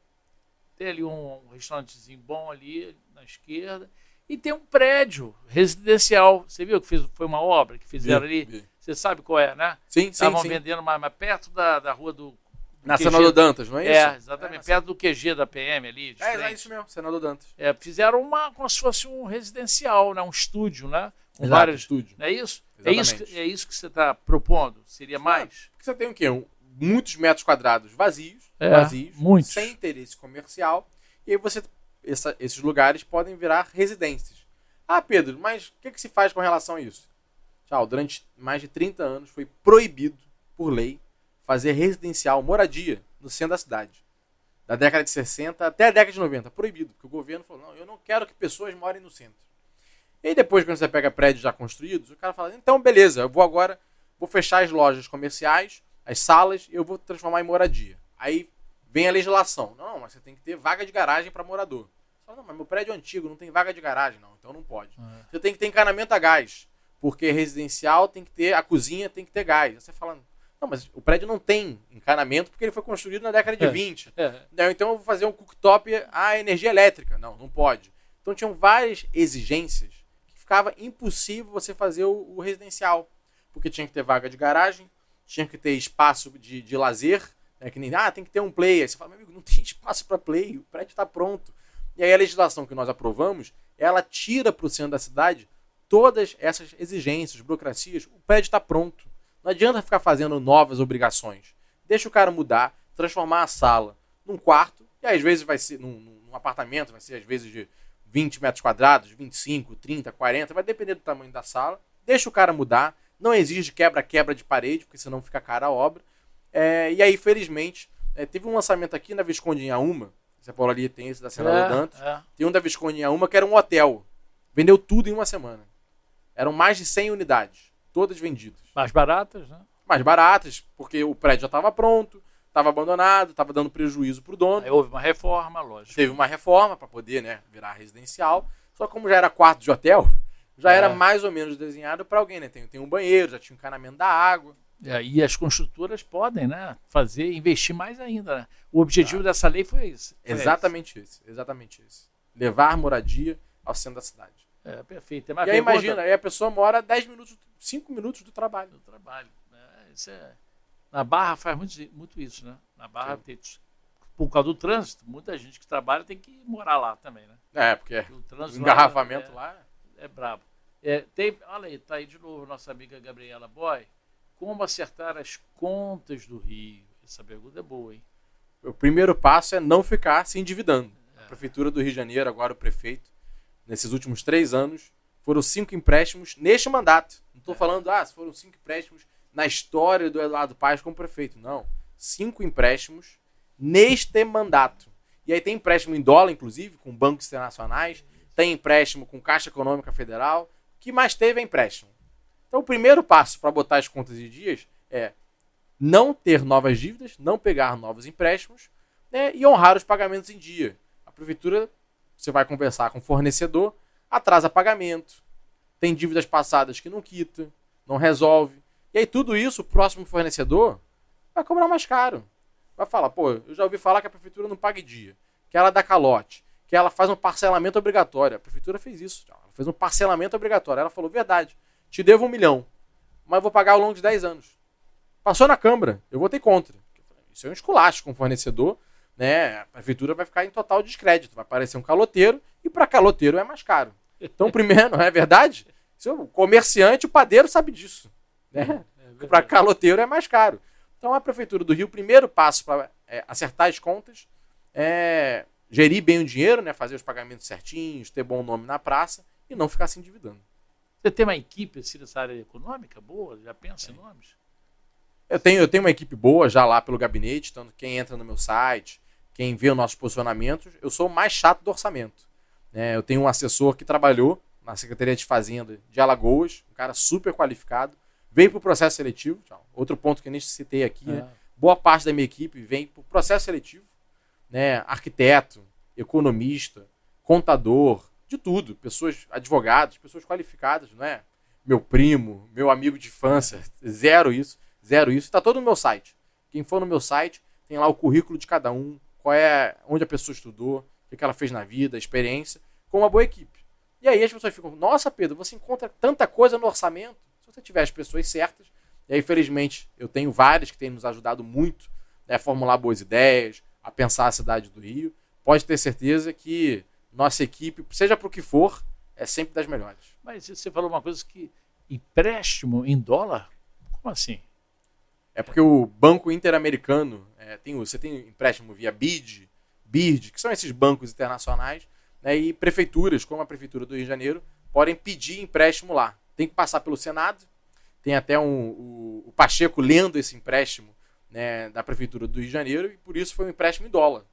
tem ali um, um restaurantezinho bom ali na esquerda. E tem um prédio residencial. Você viu que fez, foi uma obra que fizeram vi, ali? Vi. Você sabe qual é, né? Sim, sim. Estavam vendendo mais, mais perto da, da rua do, Na QG Senador Dantas, não é isso? É, exatamente, perto do QG da PM ali. É, é isso mesmo, Senador Dantas. É, fizeram uma, como se fosse um residencial, né? um estúdio, né? Com Exato, vários. estúdio. Não é isso? É isso, que, é isso que você está propondo? Seria mais? Porque você tem o quê? Um- muitos metros quadrados vazios, É, vazios, muitos. sem interesse comercial, e aí você essa- esses lugares podem virar residências. Ah, Pedro, mas o que, que se faz com relação a isso? Tchau, durante mais de 30 anos foi proibido, por lei, fazer residencial, moradia, no centro da cidade. Da década de 60 até a década de 90, proibido, porque o governo falou, não, eu não quero que pessoas morem no centro. E aí depois, quando você pega prédios já construídos, o cara fala, então beleza, eu vou agora, vou fechar as lojas comerciais, as salas, eu vou transformar em moradia. Aí vem a legislação. Não, mas você tem que ter vaga de garagem para morador. Você fala, não, mas meu prédio é antigo, não tem vaga de garagem, não, então não pode. Você tem que ter encanamento a gás, porque residencial tem que ter, a cozinha tem que ter gás. Aí Você fala, não, mas o prédio não tem encanamento porque ele foi construído na década de É. 20. É. Não, então eu vou fazer um cooktop a energia elétrica. Não, não pode. Então tinham várias exigências que ficava impossível você fazer o, o residencial. Porque tinha que ter vaga de garagem, tinha que ter espaço de, de lazer, né, que nem, ah, tem que ter um play. Aí você fala, meu amigo, não tem espaço para play, o prédio está pronto. E aí a legislação que nós aprovamos, ela tira para o centro da cidade todas essas exigências, burocracias. O prédio está pronto. Não adianta ficar fazendo novas obrigações. Deixa o cara mudar, transformar a sala num quarto, e às vezes vai ser num, num apartamento, vai ser às vezes de 20 metros quadrados, 25, 30, 40, vai depender do tamanho da sala. Deixa o cara mudar, não exige quebra-quebra de parede, porque senão fica cara a obra. É, e aí, felizmente, é, teve um lançamento aqui na Visconde em Auma, você falou ali, tem esse da Senador É, Dantas, é. tem um da Visconde em Auma que era um hotel. Vendeu tudo em uma semana. Eram mais de 100 unidades, todas vendidas Mais baratas, né? mais baratas, porque o prédio já estava pronto, estava abandonado, estava dando prejuízo para o dono. Aí houve uma reforma, lógico. Teve uma reforma para poder né, virar residencial. Só como já era quarto de hotel, já É. era mais ou menos desenhado para alguém. Né? Tem, tem um banheiro, já tinha um encanamento da água. É, e as construtoras podem, né? Fazer, investir mais ainda. Né? O objetivo dessa lei foi. Foi Exatamente esse. Exatamente esse. Levar moradia ao centro da cidade. esse. É, perfeito. Tem E aí pergunta imagina, aí a pessoa mora 10 minutos, 5 minutos do trabalho. do trabalho. É, isso é... Na Barra faz muito, muito isso, né? Na Barra, tem, por causa do trânsito, muita gente que trabalha tem que morar lá também, né? É, porque O trânsito o engarrafamento é, lá. é brabo. É, tem, olha aí, tá aí de novo nossa amiga Gabriela Boy. Como acertar as contas do Rio? Essa pergunta é boa, hein? O primeiro passo é não ficar se endividando. A Prefeitura do Rio de Janeiro, agora o prefeito, nesses últimos três anos, foram cinco empréstimos neste mandato. Não estou falando, ah, foram cinco empréstimos na história do Eduardo Paes como prefeito. Não. Cinco empréstimos neste mandato. E aí tem empréstimo em dólar, inclusive, com bancos internacionais, tem empréstimo com Caixa Econômica Federal. O que mais teve é empréstimo. Então, o primeiro passo para botar as contas em dias é não ter novas dívidas, não pegar novos empréstimos né, e honrar os pagamentos em dia. A prefeitura, você vai conversar com o fornecedor, atrasa pagamento, tem dívidas passadas que não quita, não resolve. E aí tudo isso, o próximo fornecedor vai cobrar mais caro. Vai falar, pô, eu já ouvi falar que a prefeitura não paga dia, que ela dá calote, que ela faz um parcelamento obrigatório. A prefeitura fez isso, ela fez um parcelamento obrigatório. Ela falou, verdade, te devo um milhão, mas vou pagar ao longo de 10 anos. Passou na Câmara, eu votei contra. Isso é um esculacho com o fornecedor, né? A prefeitura vai ficar em total descrédito, vai aparecer um caloteiro e para caloteiro é mais caro. Então, primeiro, não é verdade? O comerciante, o padeiro sabe disso, né? É Para caloteiro é mais caro. Então, a prefeitura do Rio, o primeiro passo para é, acertar as contas é gerir bem o dinheiro, né? Fazer os pagamentos certinhos, ter bom nome na praça e não ficar se endividando. Você tem uma equipe assim, nessa área econômica boa? Já pensa em nomes? Eu tenho, eu tenho uma equipe boa já lá pelo gabinete, tanto quem entra no meu site, quem vê os nossos posicionamentos, eu sou o mais chato do orçamento. né? eu tenho um assessor que trabalhou na Secretaria de Fazenda de Alagoas, um cara super qualificado, veio para o processo seletivo, tchau. outro ponto que eu nem citei aqui, né? Ah, boa parte da minha equipe vem para o processo seletivo, né? arquiteto, economista, contador, de tudo, pessoas, advogados, pessoas qualificadas, não é? Meu primo, meu amigo de infância, zero isso, zero isso, está todo no meu site. Quem for no meu site tem lá o currículo de cada um, qual é, onde a pessoa estudou, o que que ela fez na vida, a experiência, com uma boa equipe. E aí as pessoas ficam, nossa Pedro, você encontra tanta coisa no orçamento, se você tiver as pessoas certas, e aí felizmente eu tenho várias que têm nos ajudado muito né, formular boas ideias, a pensar a cidade do Rio, pode ter certeza que nossa equipe, seja para o que for, é sempre das melhores. Mas você falou uma coisa que empréstimo em dólar? Como assim? É porque o Banco Interamericano, é, tem, você tem empréstimo via BID, BIRD, que são esses bancos internacionais, né, e prefeituras, como a Prefeitura do Rio de Janeiro, podem pedir empréstimo lá. Tem que passar pelo Senado, tem até um, o, o Pacheco lendo esse empréstimo né, da Prefeitura do Rio de Janeiro, e por isso foi um empréstimo em dólar.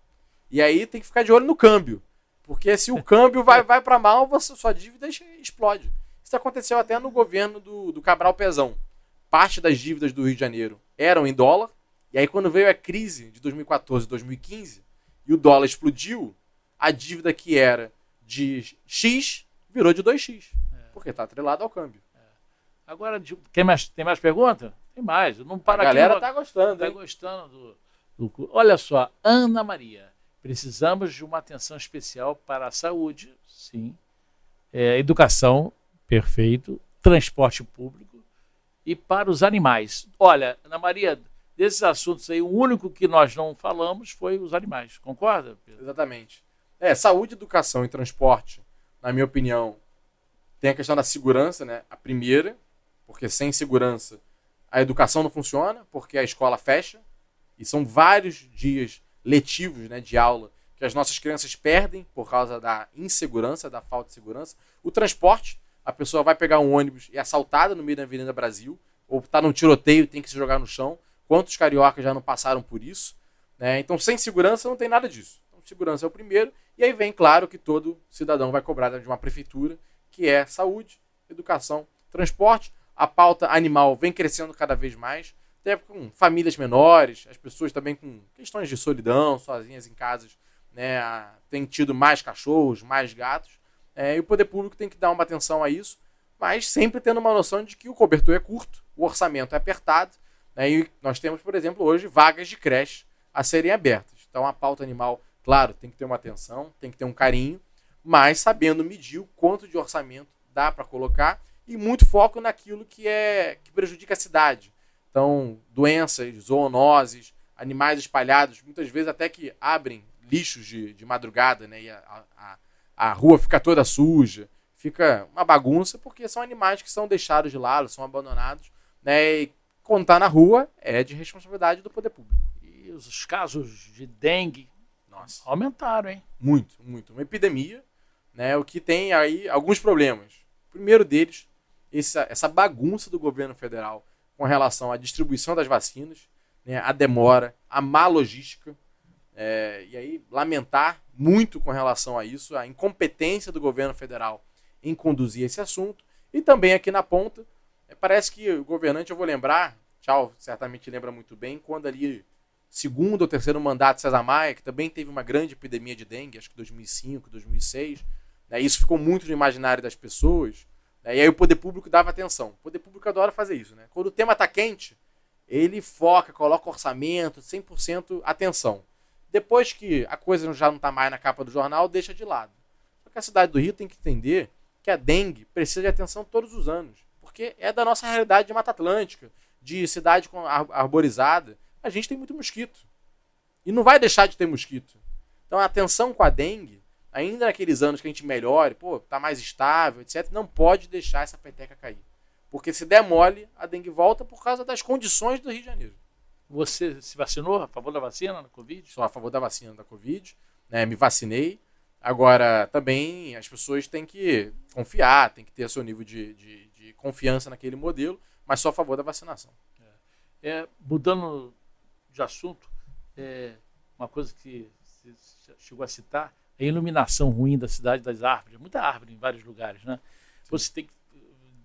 E aí tem que ficar de olho no câmbio, porque se o câmbio vai, vai para mal, você, sua dívida explode. Isso aconteceu até no governo do, do Cabral Pezão. Parte das dívidas do Rio de Janeiro eram em dólar, e aí quando veio a crise de 2014 e 2015, e o dólar explodiu, a dívida que era de X virou de 2X. É. Porque está atrelado ao câmbio. É. Agora, tem mais, tem mais pergunta? Tem mais. Não para a galera está gostando. Está gostando do, do. Olha só, Ana Maria. Precisamos de uma atenção especial para a saúde, sim. É, educação, perfeito. Transporte público. E para os animais. Olha, Ana Maria, desses assuntos aí, o único que nós não falamos foi os animais. Concorda? Pedro? Exatamente. É, saúde, educação e transporte, na minha opinião, tem a questão da segurança, né? A primeira, porque sem segurança a educação não funciona, porque a escola fecha. E são vários dias letivos né, de aula que as nossas crianças perdem por causa da insegurança, da falta de segurança. O transporte, a pessoa vai pegar um ônibus e é assaltada no meio da Avenida Brasil, ou está num tiroteio tem que se jogar no chão. Quantos cariocas já não passaram por isso? Né? Então, sem segurança não tem nada disso. Então, segurança é o primeiro. E aí vem, claro, que todo cidadão vai cobrar de uma prefeitura, que é saúde, educação, transporte. A pauta animal vem crescendo cada vez mais, até com famílias menores, as pessoas também com questões de solidão, sozinhas em casas, né, têm tido mais cachorros, mais gatos. É, e o poder público tem que dar uma atenção a isso, mas sempre tendo uma noção de que o cobertor é curto, o orçamento é apertado né? E nós temos, por exemplo, hoje vagas de creche a serem abertas. Então a pauta animal, claro, tem que ter uma atenção, tem que ter um carinho, mas sabendo medir o quanto de orçamento dá para colocar e muito foco naquilo que é que prejudica a cidade. Então, doenças, zoonoses, animais espalhados, muitas vezes até que abrem lixos de, de madrugada, né? E a, a, a rua fica toda suja, fica uma bagunça, porque são animais que são deixados de lado, são abandonados, né? E está na rua, é de responsabilidade do poder público. E os casos de dengue Nossa. aumentaram, hein? Muito, muito. Uma epidemia, né? O que tem aí alguns problemas. O primeiro deles, essa, essa bagunça do governo federal com relação à distribuição das vacinas, né? a demora, a má logística. É, e aí, lamentar muito com relação a isso, a incompetência do governo federal em conduzir esse assunto. E também aqui na ponta, é, parece que o governante, eu vou lembrar, Tchau, certamente lembra muito bem, quando ali, segundo ou terceiro mandato de César Maia, que também teve uma grande epidemia de dengue, acho que 2005, 2006, né, isso ficou muito no imaginário das pessoas, né, e aí o poder público dava atenção. O poder público adora fazer isso, né? Quando o tema está quente, ele foca, coloca orçamento, 100% atenção. Depois que a coisa já não está mais na capa do jornal, deixa de lado. Só que a cidade do Rio tem que entender que a dengue precisa de atenção todos os anos, porque é da nossa realidade de Mata Atlântica, de cidade arborizada, a gente tem muito mosquito. E não vai deixar de ter mosquito. Então a atenção com a dengue, ainda naqueles anos que a gente melhore, pô, tá mais estável, etc., não pode deixar essa peteca cair. Porque se der mole, a dengue volta por causa das condições do Rio de Janeiro. Você se vacinou a favor da vacina da Covid? Sou a favor da vacina da Covid, né, me vacinei. Agora, também as pessoas têm que confiar, têm que ter seu nível de, de, de confiança naquele modelo mas sou a favor da vacinação. É, mudando de assunto, é, uma coisa que você chegou a citar, é a iluminação ruim da cidade das árvores. Muita árvore em vários lugares, né? Você tem que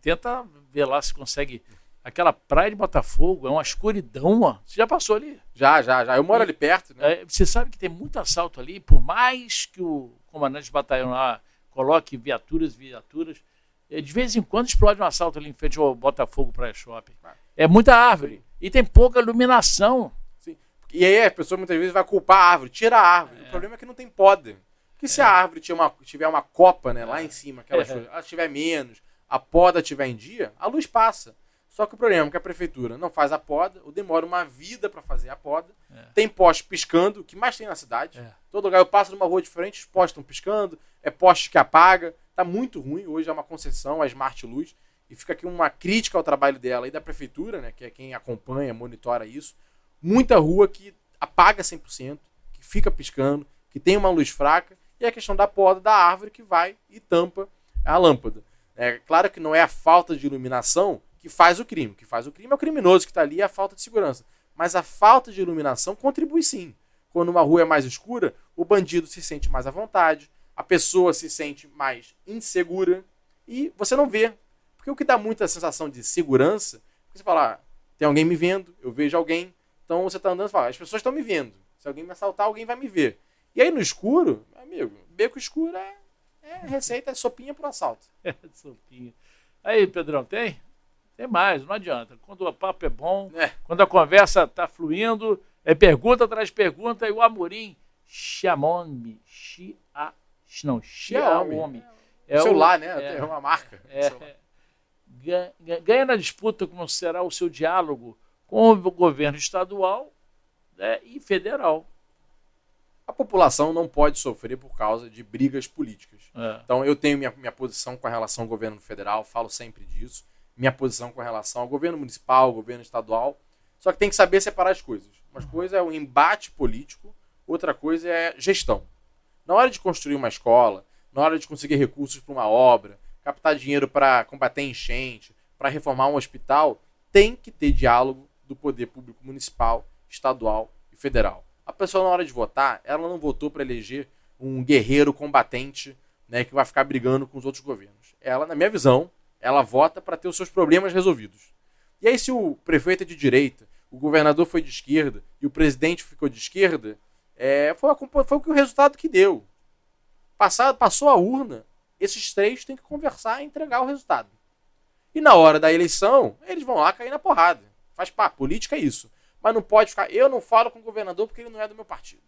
tenta ver lá se consegue aquela praia de Botafogo é uma escuridão, ó. Você já passou ali? Já, já, já. Eu moro ali perto. Né? É, você sabe que tem muito assalto ali, por mais que o comandante de batalhão lá coloque viaturas, viaturas, é, de vez em quando explode um assalto ali em frente ao Botafogo Praia Shopping. É muita árvore. E tem pouca iluminação. E aí a pessoa muitas vezes vai culpar a árvore, tira a árvore. É. O problema é que não tem poda. Porque se a é. árvore tiver uma, tiver uma copa né, lá em cima, que ela, ela tiver menos, a poda tiver em dia, a luz passa. Só que o problema é que a prefeitura não faz a poda, ou demora uma vida para fazer a poda. É. Tem poste piscando, o que mais tem na cidade. É. Todo lugar eu passo numa rua de frente, os postes estão piscando, é poste que apaga. Tá muito ruim. Hoje é uma concessão, a Smart Luz. E fica aqui uma crítica ao trabalho dela e da prefeitura, né, que é quem acompanha, monitora isso. Muita rua que apaga 100%, que fica piscando, que tem uma luz fraca, e a questão da poda da árvore que vai e tampa a lâmpada. É claro que não é a falta de iluminação que faz o crime. O que faz o crime é o criminoso que está ali, é a falta de segurança. Mas a falta de iluminação contribui sim. Quando uma rua é mais escura, o bandido se sente mais à vontade, a pessoa se sente mais insegura e você não vê. Porque o que dá muita sensação de segurança, você fala, ah, tem alguém me vendo, eu vejo alguém, então você está andando e fala, as pessoas estão me vendo. Se alguém me assaltar, alguém vai me ver. E aí no escuro, meu amigo, beco escuro é, é receita, é sopinha pro assalto. É, sopinha. Aí, Pedrão, tem? Tem mais, não adianta. Quando o papo é bom, É. quando a conversa está fluindo, é pergunta atrás de pergunta, e o Amorim Xiaomi, Xia, não, Xiaomi. É o- Celular, né? é. É uma marca. É, ganha na disputa como será o seu diálogo com o governo estadual né, e federal. A população não pode sofrer por causa de brigas políticas. É. Então eu tenho minha, minha posição com relação ao governo federal, falo sempre disso. Minha posição com relação ao governo municipal, ao governo estadual. Só que tem que saber separar as coisas. Uma coisa é o embate político, outra coisa é gestão. Na hora de construir uma escola, na hora de conseguir recursos para uma obra, captar dinheiro para combater enchente, para reformar um hospital, tem que ter diálogo do poder público municipal, estadual e federal. A pessoa, na hora de votar, ela não votou para eleger um guerreiro combatente né, que vai ficar brigando com os outros governos. Ela, na minha visão, ela vota para ter os seus problemas resolvidos. E aí, se o prefeito é de direita, o governador foi de esquerda e o presidente ficou de esquerda, é, foi, a- foi o resultado que deu. Passado, passou a urna, esses três têm que conversar e entregar o resultado. E na hora da eleição, eles vão lá cair na porrada. Faz pá, política é isso. Mas não pode ficar. Eu não falo com o governador porque ele não é do meu partido.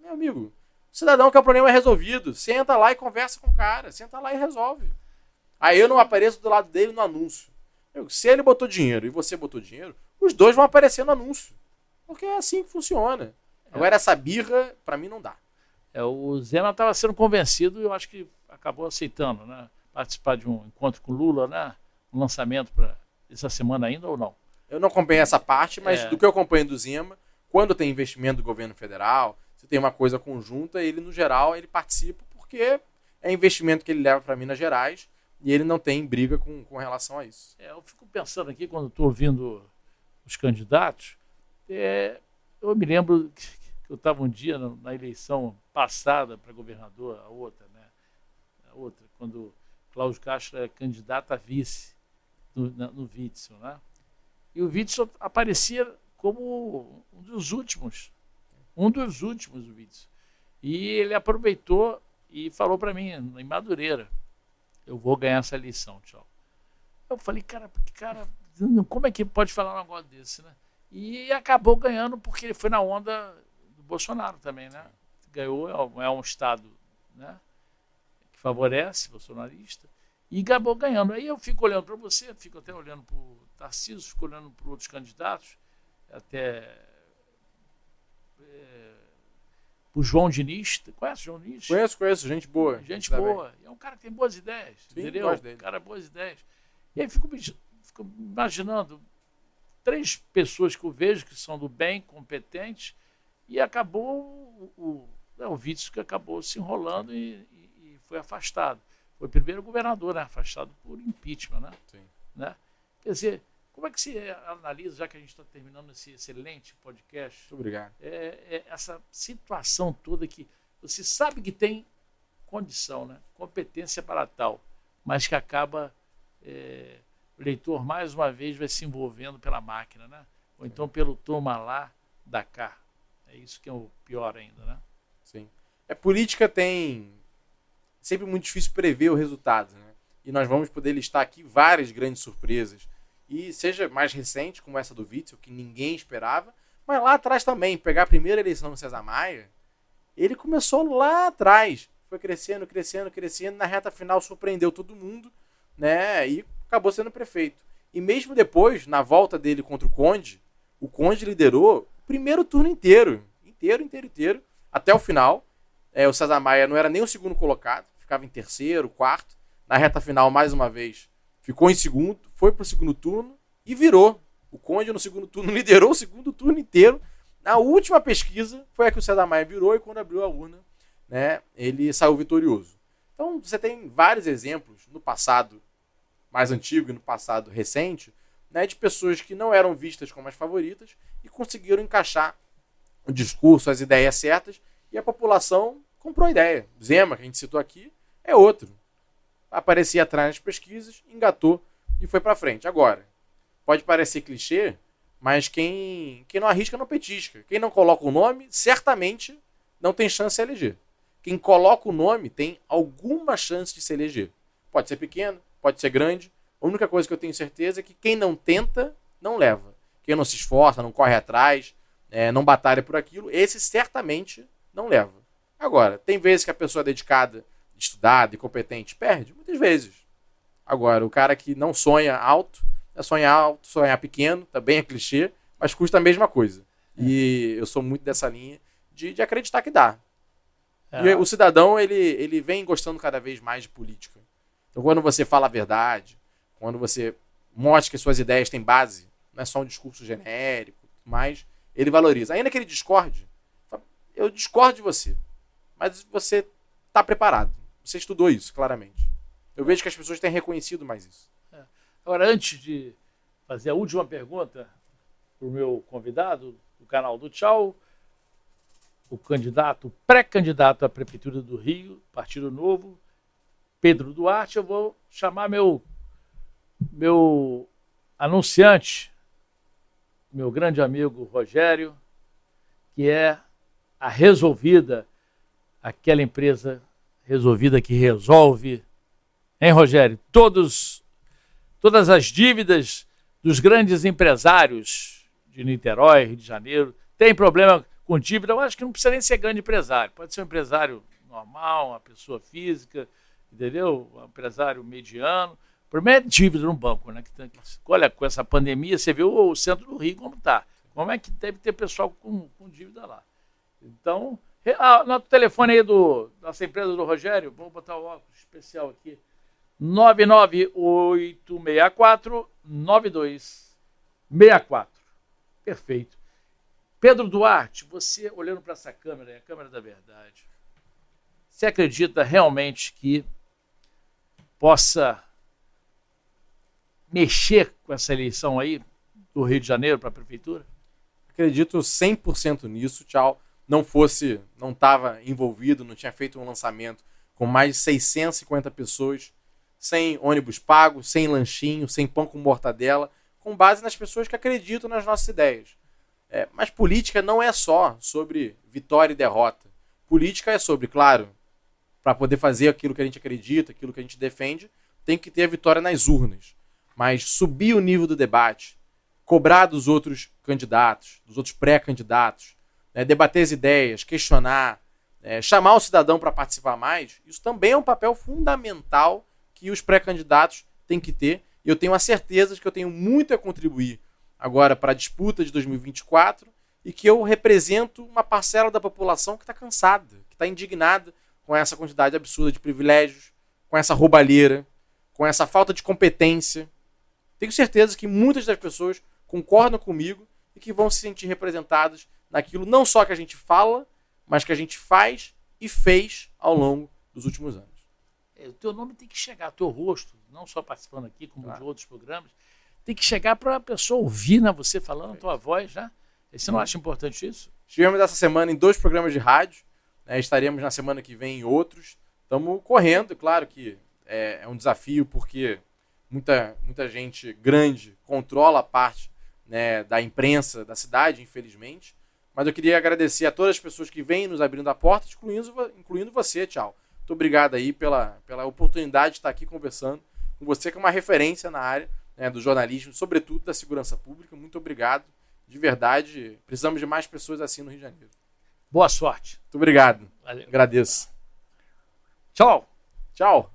Meu amigo, o cidadão quer o problema resolvido. Senta lá e conversa com o cara. Senta lá e resolve. Aí eu não apareço do lado dele no anúncio. Se ele botou dinheiro e você botou dinheiro, os dois vão aparecer no anúncio. Porque é assim que funciona. Agora essa birra, pra mim, não dá. É, o Zema estava sendo convencido e eu acho que acabou aceitando, né? Participar de um encontro com Lula, né? Um lançamento para essa semana ainda ou não? Eu não acompanho essa parte, mas É. do que eu acompanho do Zema, quando tem investimento do governo federal, se tem uma coisa conjunta, ele, no geral, ele participa porque é investimento que ele leva para Minas Gerais e ele não tem briga com, com relação a isso. É, eu fico pensando aqui, quando estou ouvindo os candidatos, é, eu me lembro que eu estava um dia na, na eleição passada para governador, a outra, né? A outra, quando Cláudio Castro é candidato a vice no, na- no Witzel, né? E o Witzel aparecia como um dos últimos, um dos últimos do Witzel. E ele aproveitou e falou para mim, em Madureira, eu vou ganhar essa eleição, tchau. Eu falei, cara, cara, como é que pode falar um negócio desse, né? E acabou ganhando porque ele foi na onda do Bolsonaro também, né? Ganhou, é um- é estado, né? Que favorece bolsonarista e acabou ganhando. Aí eu fico olhando para você, fico até olhando para o Tarcísio, fico olhando para outros candidatos, até é, o João Diniz. Conhece o João Diniz? Conheço, conheço, gente boa. Gente Tá bem. boa. É um cara que tem boas ideias, Sim, entendeu? Um cara boas ideias. E aí fico, fico imaginando três pessoas que eu vejo que são do bem, competentes, e acabou o, o, é, o Vítor que acabou se enrolando e, e- e foi afastado. Foi o primeiro governador né, afastado por impeachment, né? Sim. né? Quer dizer, como é que se analisa, já que a gente está terminando esse excelente podcast, Muito obrigado. é, é essa situação toda que você sabe que tem condição, né? competência para tal, mas que acaba é, o leitor mais uma vez vai se envolvendo pela máquina, né? ou então pelo toma lá da cá. É isso que é o pior ainda, né? Sim. É, política tem sempre muito difícil prever o resultado, né? E nós vamos poder listar aqui várias grandes surpresas. E seja mais recente, como essa do Witzel, que ninguém esperava, mas lá atrás também, pegar a primeira eleição no César Maia, ele começou lá atrás. Foi crescendo, crescendo, crescendo, na reta final surpreendeu todo mundo, né? E acabou sendo prefeito. E mesmo depois, na volta dele contra o Conde, o Conde liderou o primeiro turno inteiro. Inteiro, inteiro, inteiro. Até o final. É, o César Maia não era nem o segundo colocado, ficava em terceiro, quarto. Na reta final, mais uma vez, ficou em segundo, foi para o segundo turno e virou. O Conde no segundo turno liderou o segundo turno inteiro. Na última pesquisa foi a que o César Maia virou e quando abriu a urna, né, ele saiu vitorioso. Então você tem vários exemplos no passado mais antigo e no passado recente, né, de pessoas que não eram vistas como as favoritas e conseguiram encaixar o discurso, as ideias certas e a população comprou a ideia. Zema, que a gente citou aqui, é outro. Aparecia atrás nas pesquisas, engatou e foi para frente. Agora, pode parecer clichê, mas quem, quem não arrisca não petisca. Quem não coloca o nome, certamente não tem chance de eleger. Quem coloca o nome tem alguma chance de se eleger. Pode ser pequeno, pode ser grande. A única coisa que eu tenho certeza é que quem não tenta, não leva. Quem não se esforça, não corre atrás, é, não batalha por aquilo, esse certamente não leva. Agora, tem vezes que a pessoa dedicada, estudada e competente perde? Muitas vezes. Agora, o cara que não sonha alto, é sonhar alto, sonhar pequeno, também é clichê, mas custa a mesma coisa. E eu sou muito dessa linha de, de acreditar que dá. É. E o cidadão, ele, ele vem gostando cada vez mais de política. Então, quando você fala a verdade, quando você mostra que suas ideias têm base, não é só um discurso genérico, mas ele valoriza. Ainda que ele discorde, eu discordo de você, mas você está preparado. Você estudou isso, claramente. Eu vejo que as pessoas têm reconhecido mais isso. É. Agora, antes de fazer a última pergunta para o meu convidado do canal do Tchau, o candidato, pré-candidato à Prefeitura do Rio, Partido Novo, Pedro Duarte, eu vou chamar meu, meu anunciante, meu grande amigo Rogério, que é a Resolvida, aquela empresa resolvida que resolve, hein, Rogério? Todos, todas as dívidas dos grandes empresários de Niterói, Rio de Janeiro, tem problema com dívida, eu acho que não precisa nem ser grande empresário. Pode ser um empresário normal, uma pessoa física, entendeu? Um empresário mediano. O problema é dívida no banco, né? Olha, com essa pandemia, você viu o centro do Rio como está. Como é que deve ter pessoal com, com dívida lá? Então, ah, no telefone aí do, dessa empresa do Rogério, vou botar o óculos especial aqui. 99864 9264. Perfeito. Pedro Duarte, você olhando para essa câmera, é a câmera da verdade, você acredita realmente que possa mexer com essa eleição aí do Rio de Janeiro para a prefeitura? Acredito 100% nisso, tchau. Não fosse, não estava envolvido, não tinha feito um lançamento com mais de 650 pessoas, sem ônibus pago, sem lanchinho, sem pão com mortadela, com base nas pessoas que acreditam nas nossas ideias. É, mas política não é só sobre vitória e derrota. Política é sobre, claro, para poder fazer aquilo que a gente acredita, aquilo que a gente defende, tem que ter a vitória nas urnas. Mas subir o nível do debate, cobrar dos outros candidatos, dos outros pré-candidatos, né, debater as ideias, questionar, é, chamar o cidadão para participar mais, isso também é um papel fundamental que os pré-candidatos têm que ter. E eu tenho a certeza de que eu tenho muito a contribuir agora para a disputa de 2024 e que eu represento uma parcela da população que está cansada, que está indignada com essa quantidade absurda de privilégios, com essa roubalheira, com essa falta de competência. Tenho certeza que muitas das pessoas concordam comigo e que vão se sentir representadas naquilo não só que a gente fala, mas que a gente faz e fez ao longo dos últimos anos. É, o teu nome tem que chegar, o teu rosto, não só participando aqui, como claro. de outros programas, tem que chegar para a pessoa ouvir né, você falando a tua voz, né? Você não acha importante isso? Estivemos essa semana em dois programas de rádio, né, estaremos na semana que vem em outros. Estamos correndo, claro que é, é, um desafio, porque muita, muita gente grande controla a parte né, da imprensa da cidade, infelizmente. Mas eu queria agradecer a todas as pessoas que vêm nos abrindo a porta, incluindo, incluindo você, tchau. Muito obrigado aí pela, pela oportunidade de estar aqui conversando com você, que é uma referência na área né, do jornalismo, sobretudo da segurança pública. Muito obrigado. De verdade, precisamos de mais pessoas assim no Rio de Janeiro. Boa sorte. Muito obrigado. Valeu. Agradeço. Tchau. Tchau.